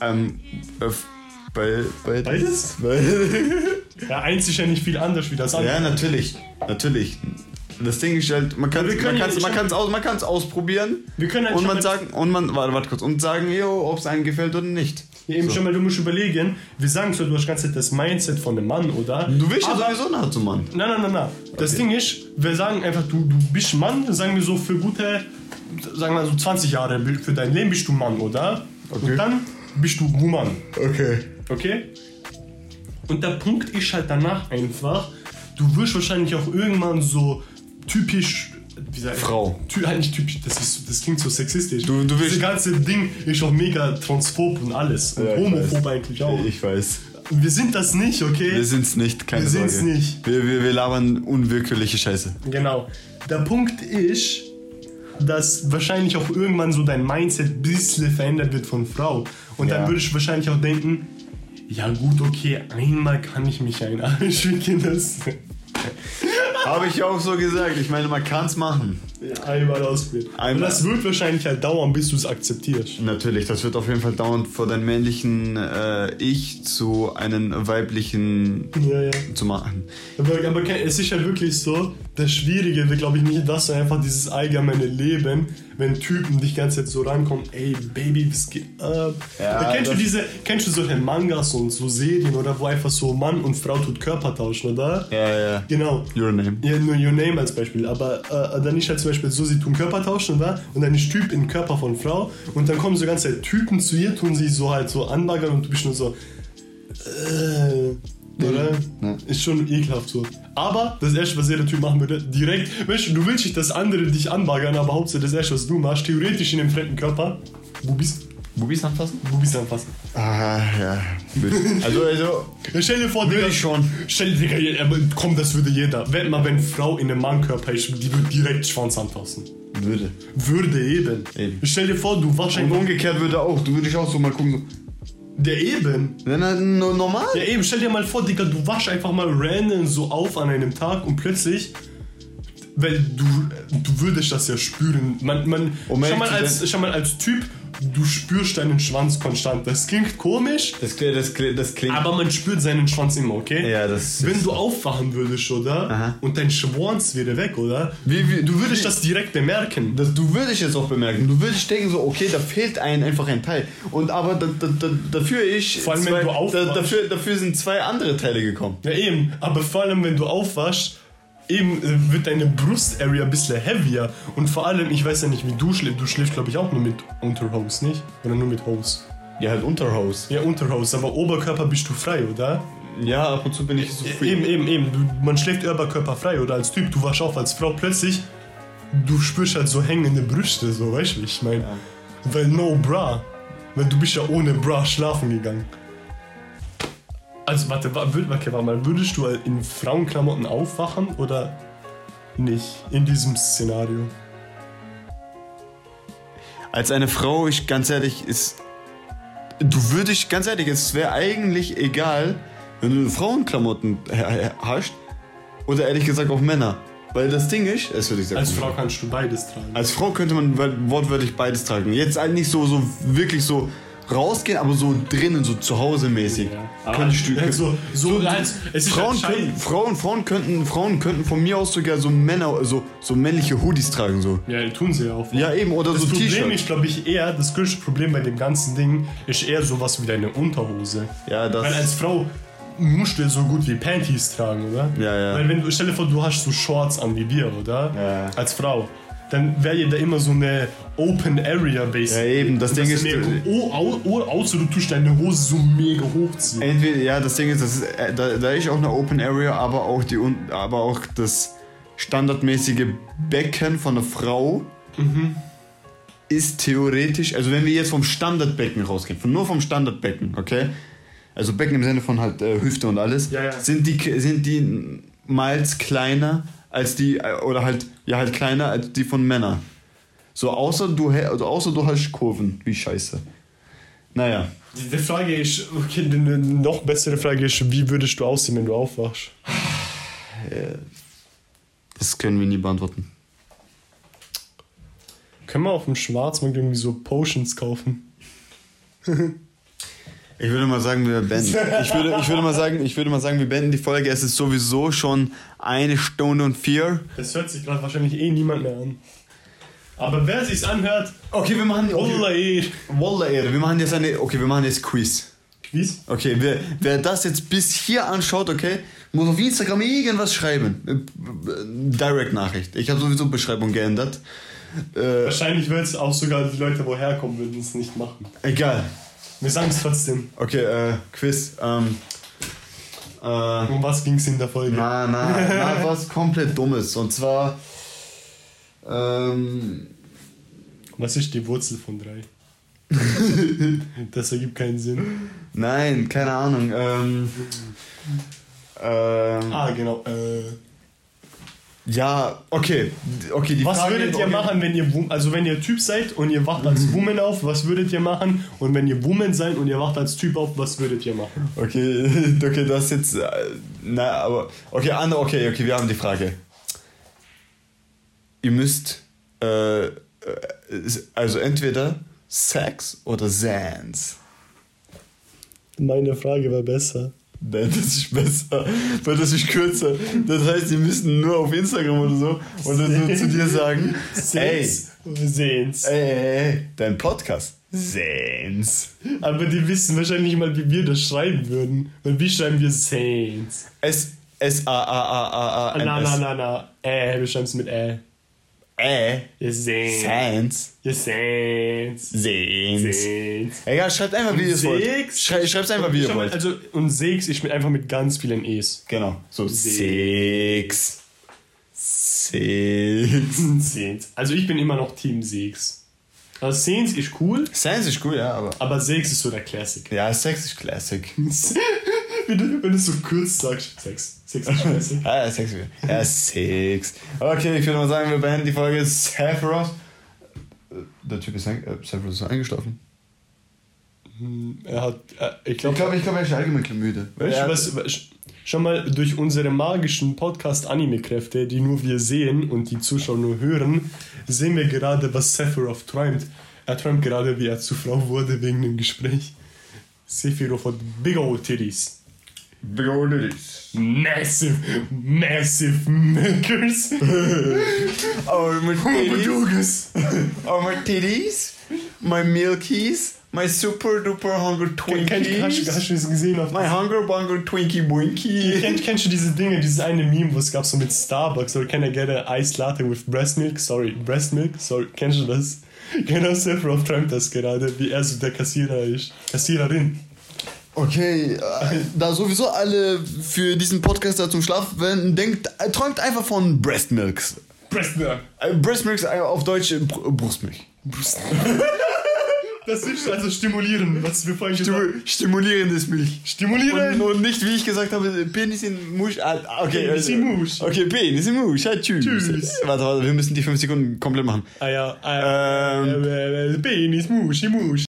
Speaker 1: Ähm, äh, bei, bei,
Speaker 2: Beides? <laughs>
Speaker 1: Bei,
Speaker 2: Ja, eins ist ja nicht viel anders wie das andere.
Speaker 1: ja, natürlich. Natürlich. Das Ding ist halt, man kann es man kann's, man kann's aus, man kann's ausprobieren
Speaker 2: Wir können halt
Speaker 1: und man sagen und man warte, warte kurz und sagen, ob es einem gefällt oder nicht.
Speaker 2: Ja, eben schon mal, du musst überlegen, wir sagen so, du hast ganz das Mindset von einem Mann, oder?
Speaker 1: Du willst ja sowieso nachher zum Mann.
Speaker 2: Nein, nein, nein, nein. Das Ding ist, wir sagen einfach, du, du bist Mann, sagen wir so für gute, sagen wir so 20 Jahre für dein Leben bist du Mann, oder?
Speaker 1: Okay.
Speaker 2: Und dann bist du Woman,
Speaker 1: Okay.
Speaker 2: okay? Und der Punkt ist halt danach einfach, du wirst wahrscheinlich auch irgendwann so typisch.
Speaker 1: Frau.
Speaker 2: Ty halt nicht typisch, das, ist, das klingt so sexistisch.
Speaker 1: Du- du
Speaker 2: Dieses ganze Ding ist auch mega transphob und alles. Und
Speaker 1: Ja, ich
Speaker 2: homophob
Speaker 1: weiß.
Speaker 2: eigentlich auch.
Speaker 1: Ich weiß.
Speaker 2: Wir sind das nicht, okay?
Speaker 1: Wir sind's nicht, keine
Speaker 2: Wir
Speaker 1: Sorge.
Speaker 2: sind's nicht.
Speaker 1: Wir, wir, wir labern unwillkürliche Scheiße.
Speaker 2: Genau. Der Punkt ist, dass wahrscheinlich auch irgendwann so dein Mindset ein bisschen verändert wird von Frau. Und
Speaker 1: Ja.
Speaker 2: dann würde ich wahrscheinlich auch denken, ja gut, okay, einmal kann ich mich ein <laughs> Arsch wickeln lassen.
Speaker 1: Habe ich auch so gesagt. Ich meine, man kann's machen.
Speaker 2: Einmal ausprobieren. Und
Speaker 1: Einmal.
Speaker 2: das wird wahrscheinlich halt dauern, bis du es akzeptierst.
Speaker 1: Natürlich, das wird auf jeden Fall dauernd vor deinem männlichen äh, Ich zu einem weiblichen
Speaker 2: Ja, ja.
Speaker 1: zu machen.
Speaker 2: Aber, aber es ist halt wirklich so, das Schwierige wird, glaube ich, nicht das, sondern einfach dieses allgemeine Leben, wenn Typen dich ganze Zeit so rankommen, ey Baby, was geht ab?
Speaker 1: Ja,
Speaker 2: kennst du diese, kennst du solche Mangas und so Serien oder wo einfach so Mann und Frau tut Körper tauschen, oder?
Speaker 1: Ja, ja.
Speaker 2: Genau.
Speaker 1: Your name.
Speaker 2: Ja, nur Your Name als Beispiel. Aber äh, dann ist halt zum Beispiel so, sie tun Körper tauschen, oder? Und dann ist Typ in Körper von Frau und dann kommen so ganze Zeit Typen zu ihr, tun sie so halt so anbaggern und du bist nur so. Äh, oder?
Speaker 1: Ja.
Speaker 2: Ist schon ekelhaft so. Aber das erste, was jeder Typ machen würde, direkt, weißt du, du willst nicht, dass andere dich anbaggern, aber hauptsächlich das erste, was du machst, theoretisch in einem fremden Körper, Bubis,
Speaker 1: Bubis anfassen?
Speaker 2: Bubis anfassen.
Speaker 1: Ah, ja. <laughs> Also, also.
Speaker 2: Stell dir vor,
Speaker 1: Würde
Speaker 2: Digga,
Speaker 1: ich schon.
Speaker 2: Stell dir, Digga, komm, das würde jeder. Wenn mal, wenn Frau in einem Mannkörper ist, die würde direkt Schwanz anfassen.
Speaker 1: Würde.
Speaker 2: Würde eben.
Speaker 1: Eben.
Speaker 2: Stell dir vor, du waschst
Speaker 1: Und
Speaker 2: einfach.
Speaker 1: umgekehrt würde auch. Du würdest auch so mal gucken.
Speaker 2: Der eben.
Speaker 1: Na, no, normal?
Speaker 2: Ja, eben, stell dir mal vor, Digga, du waschst einfach mal random so auf an einem Tag und plötzlich. Weil du, du würdest das ja spüren. Man, man,
Speaker 1: Um
Speaker 2: schau, mal als, schau mal als Typ, du spürst deinen Schwanz konstant. Das klingt komisch,
Speaker 1: Das, klingt- das, klingt- das klingt.
Speaker 2: aber man spürt seinen Schwanz immer, okay?
Speaker 1: Ja, das
Speaker 2: Wenn du aufwachen würdest, oder?
Speaker 1: Aha.
Speaker 2: Und dein Schwanz wäre weg, oder?
Speaker 1: Wie- wie-
Speaker 2: du würdest
Speaker 1: wie-
Speaker 2: das direkt bemerken.
Speaker 1: Das, du würdest jetzt auch bemerken. Du würdest denken so, okay, da fehlt ein einfach ein Teil. Und aber da, da, da, dafür ich
Speaker 2: Vor allem, wenn
Speaker 1: zwei,
Speaker 2: du
Speaker 1: da,
Speaker 2: aufwachst.
Speaker 1: dafür, dafür sind zwei andere Teile gekommen.
Speaker 2: Ja, eben. Aber vor allem, wenn du aufwaschst, eben äh, wird deine Brust-Area ein bisschen heavier. Und vor allem, ich weiß ja nicht, wie du schläfst. Du schläfst, glaube ich, auch nur mit Unterhose, nicht? Oder nur mit Hose?
Speaker 1: Ja, halt Unterhose.
Speaker 2: Ja, Unterhose. Aber Oberkörper bist du frei, oder?
Speaker 1: Ja, ab und zu bin ich so free.
Speaker 2: Eben, eben, eben. Du, man schläft Oberkörper frei, oder als Typ. Du wachst auf als Frau plötzlich. Du spürst halt so hängende Brüste, so, weißt du, wie ich meine? Weil no bra. Weil du bist ja ohne Bra schlafen gegangen. Also, warte, wa- würd- okay, warte mal, würdest du in Frauenklamotten aufwachen oder nicht in diesem Szenario?
Speaker 1: Als eine Frau, ich ganz ehrlich, ist. Du würdest, ganz ehrlich, es wäre eigentlich egal, wenn du Frauenklamotten ha- ha- hast. Oder ehrlich gesagt auch Männer. Weil das Ding ist, es würde ich sagen.
Speaker 2: Als Frau kannst du beides tragen.
Speaker 1: Als Frau könnte man wortwörtlich beides tragen. Jetzt halt nicht so, so wirklich so rausgehen, aber so drinnen, so zu Hause mäßig. Könntest du,
Speaker 2: halt so, so, halt, es ist
Speaker 1: Frauen, könnten, Frauen, Frauen, könnten, Frauen könnten von mir aus sogar so Männer, so, so männliche Hoodies tragen. So.
Speaker 2: Ja, tun sie ja auch.
Speaker 1: Ja, eben, oder
Speaker 2: Das
Speaker 1: so
Speaker 2: Problem
Speaker 1: T-Shirts.
Speaker 2: ist, glaube ich, eher, das größte Problem bei dem ganzen Ding ist eher sowas wie deine Unterhose.
Speaker 1: Ja, das.
Speaker 2: Weil als Frau musst du ja so gut wie Panties tragen, oder?
Speaker 1: Ja, ja.
Speaker 2: Weil wenn du, stell dir vor, du hast so Shorts an wie wir, oder?
Speaker 1: Ja.
Speaker 2: Als Frau. Dann wäre ja da immer so eine Open Area basic.
Speaker 1: Ja, eben, das Ding ist-
Speaker 2: Oh, au, oh, außer du tust deine Hose so mega hochziehen.
Speaker 1: Entweder, ja, das Ding ist, das ist äh, da, da ist auch eine Open Area, aber auch, die, aber auch das standardmäßige Becken von einer Frau ist theoretisch, also wenn wir jetzt vom Standardbecken rausgehen, von, nur vom Standardbecken, okay? Also Becken im Sinne von halt äh, Hüfte und alles,
Speaker 2: Ja, ja.
Speaker 1: sind die sind die miles kleiner als die äh, oder halt ja halt kleiner als die von Männern. So außer du also außer du hast Kurven, wie scheiße. Naja.
Speaker 2: Die Frage ist, okay, eine noch bessere Frage ist, wie würdest du aussehen, wenn du aufwachst?
Speaker 1: Das können wir nie beantworten.
Speaker 2: Können wir auf dem Schwarzmarkt irgendwie so Potions kaufen? <laughs>
Speaker 1: Ich würde mal sagen, wir beenden. <laughs> Ich würde, ich würde mal sagen, ich würde mal sagen, wir beenden die Folge. Es ist sowieso schon eine Stunde und vier.
Speaker 2: Das hört sich gerade wahrscheinlich eh niemand mehr an. Aber wer sich's anhört,
Speaker 1: Okay, wir machen.
Speaker 2: Wallah, eh.
Speaker 1: Wallah, Ehre. Wir machen jetzt eine. Okay, wir machen jetzt Quiz.
Speaker 2: Quiz?
Speaker 1: Okay, wer, wer das jetzt bis hier anschaut, okay, muss auf Instagram irgendwas schreiben. Äh, Direct-Nachricht. Ich habe sowieso Beschreibung geändert. Äh,
Speaker 2: Wahrscheinlich wird es auch sogar die Leute, woher kommen, würden es nicht machen.
Speaker 1: egal.
Speaker 2: Wir sagen es trotzdem.
Speaker 1: Okay, äh, Quiz. Ähm, äh,
Speaker 2: Um was ging es in der Folge?
Speaker 1: na, na, na, <laughs> was komplett Dummes. Und zwar. Ähm,
Speaker 2: Was ist die Wurzel von 3? <laughs> das ergibt keinen Sinn.
Speaker 1: nein, keine Ahnung. Ähm, ähm,
Speaker 2: Ah, genau. Äh,
Speaker 1: ja, okay. okay die
Speaker 2: was
Speaker 1: Frage,
Speaker 2: würdet ihr
Speaker 1: okay.
Speaker 2: machen, wenn ihr also wenn ihr Typ seid und ihr wacht als Woman auf, was würdet ihr machen? Und wenn ihr Woman seid und ihr wacht als Typ auf, was würdet ihr machen?
Speaker 1: Okay, <laughs> okay, das ist jetzt. äh, Na, aber. Okay, andere, okay, okay, wir haben die Frage. Ihr müsst. Äh, äh, also entweder Sex oder Sans.
Speaker 2: Meine Frage war besser.
Speaker 1: Nein, das ist besser, weil das ist kürzer. Das heißt, die müssen nur auf Instagram oder so und dann nur zu dir sagen: Ey,
Speaker 2: Sehens.
Speaker 1: ey, ey, ey, dein Podcast. Sans.
Speaker 2: Aber die wissen wahrscheinlich nicht mal, wie wir das schreiben würden. Weil wie schreiben wir Saints?
Speaker 1: S, S, A, A, A, A, A, N,
Speaker 2: Na, na, na, na. Äh, wir schreiben es mit Ä.
Speaker 1: Äh.
Speaker 2: Ihr Saints.
Speaker 1: Sans.
Speaker 2: Saints.
Speaker 1: Egal, schreibt einfach, wie ihr es wollt.
Speaker 2: Sechs.
Speaker 1: Schrei, schreibt einfach, wie ihr wollt.
Speaker 2: Also, und Sechs ist mit, einfach mit ganz vielen E's.
Speaker 1: Genau. So,
Speaker 2: Sechs.
Speaker 1: six. Six. <laughs>
Speaker 2: Saints. Also, ich bin immer noch Team Sechs. Also, Saints ist cool,
Speaker 1: Sans ist cool, ja, aber.
Speaker 2: aber Sechs ist so der Classic.
Speaker 1: Ja, Sex ist Classic. <laughs> <laughs>
Speaker 2: wenn, du, wenn du so kurz sagst, Sechs. Sechs ist Classic. <laughs>
Speaker 1: Ah, ja, Sex. Ja, Six. Okay, ich würde mal sagen, wir beenden die Folge Sephiroth. Der Typ ist, ein, äh, Sephiroth ist eingeschlafen.
Speaker 2: er hat, äh, ich
Speaker 1: Ich
Speaker 2: glaube,
Speaker 1: glaube, ich glaub, er ist allgemein müde.
Speaker 2: Weißt du, was, was, schon mal durch unsere magischen Podcast-Anime-Kräfte, die nur wir sehen und die Zuschauer nur hören, sehen wir gerade, was Sephiroth träumt. Er träumt gerade, wie er zu Frau wurde wegen dem Gespräch. Sephiroth hat big old titties.
Speaker 1: Ladies.
Speaker 2: Massive, massive milkers. <laughs>
Speaker 1: Oh, my titties. <laughs> Oh, my titties. My milkies. My super duper hunger
Speaker 2: Hast,
Speaker 1: Twinkies.
Speaker 2: hast du das gesehen? Auf
Speaker 1: My hunger bunger Twinkie Boinky.
Speaker 2: Kenn, kennst du diese Dinge, dieses eine Meme, wo es gab so mit Starbucks, or can I get a iced latte with breast milk? Sorry, breast milk? Sorry, kennst du das? Genau, Sephiroth träumt das gerade, wie er so der Kassierer ist. Kassiererin.
Speaker 1: Okay, äh, <laughs> da sowieso alle für diesen Podcast da zum Schlaf wenden, denkt, äh, träumt einfach von Breast Milks.
Speaker 2: Breast milk.
Speaker 1: Äh, Breast Milks auf Deutsch äh, Br Brustmilch. <laughs>
Speaker 2: Das ist also stimulieren, was wir vorhin gesagt haben.
Speaker 1: Stimulierendes Milch.
Speaker 2: Stimulieren!
Speaker 1: Und, und nicht, wie ich gesagt habe, Penis in Musch. Ah, okay,
Speaker 2: Penis in Musch.
Speaker 1: Okay, Penis in Musch. Ja, tschüss.
Speaker 2: Tschüss.
Speaker 1: Warte, warte, wir müssen die 5 Sekunden komplett machen.
Speaker 2: Ah ja, ah.
Speaker 1: Ähm.
Speaker 2: Äh, äh, äh, Penis, Musch, Musch.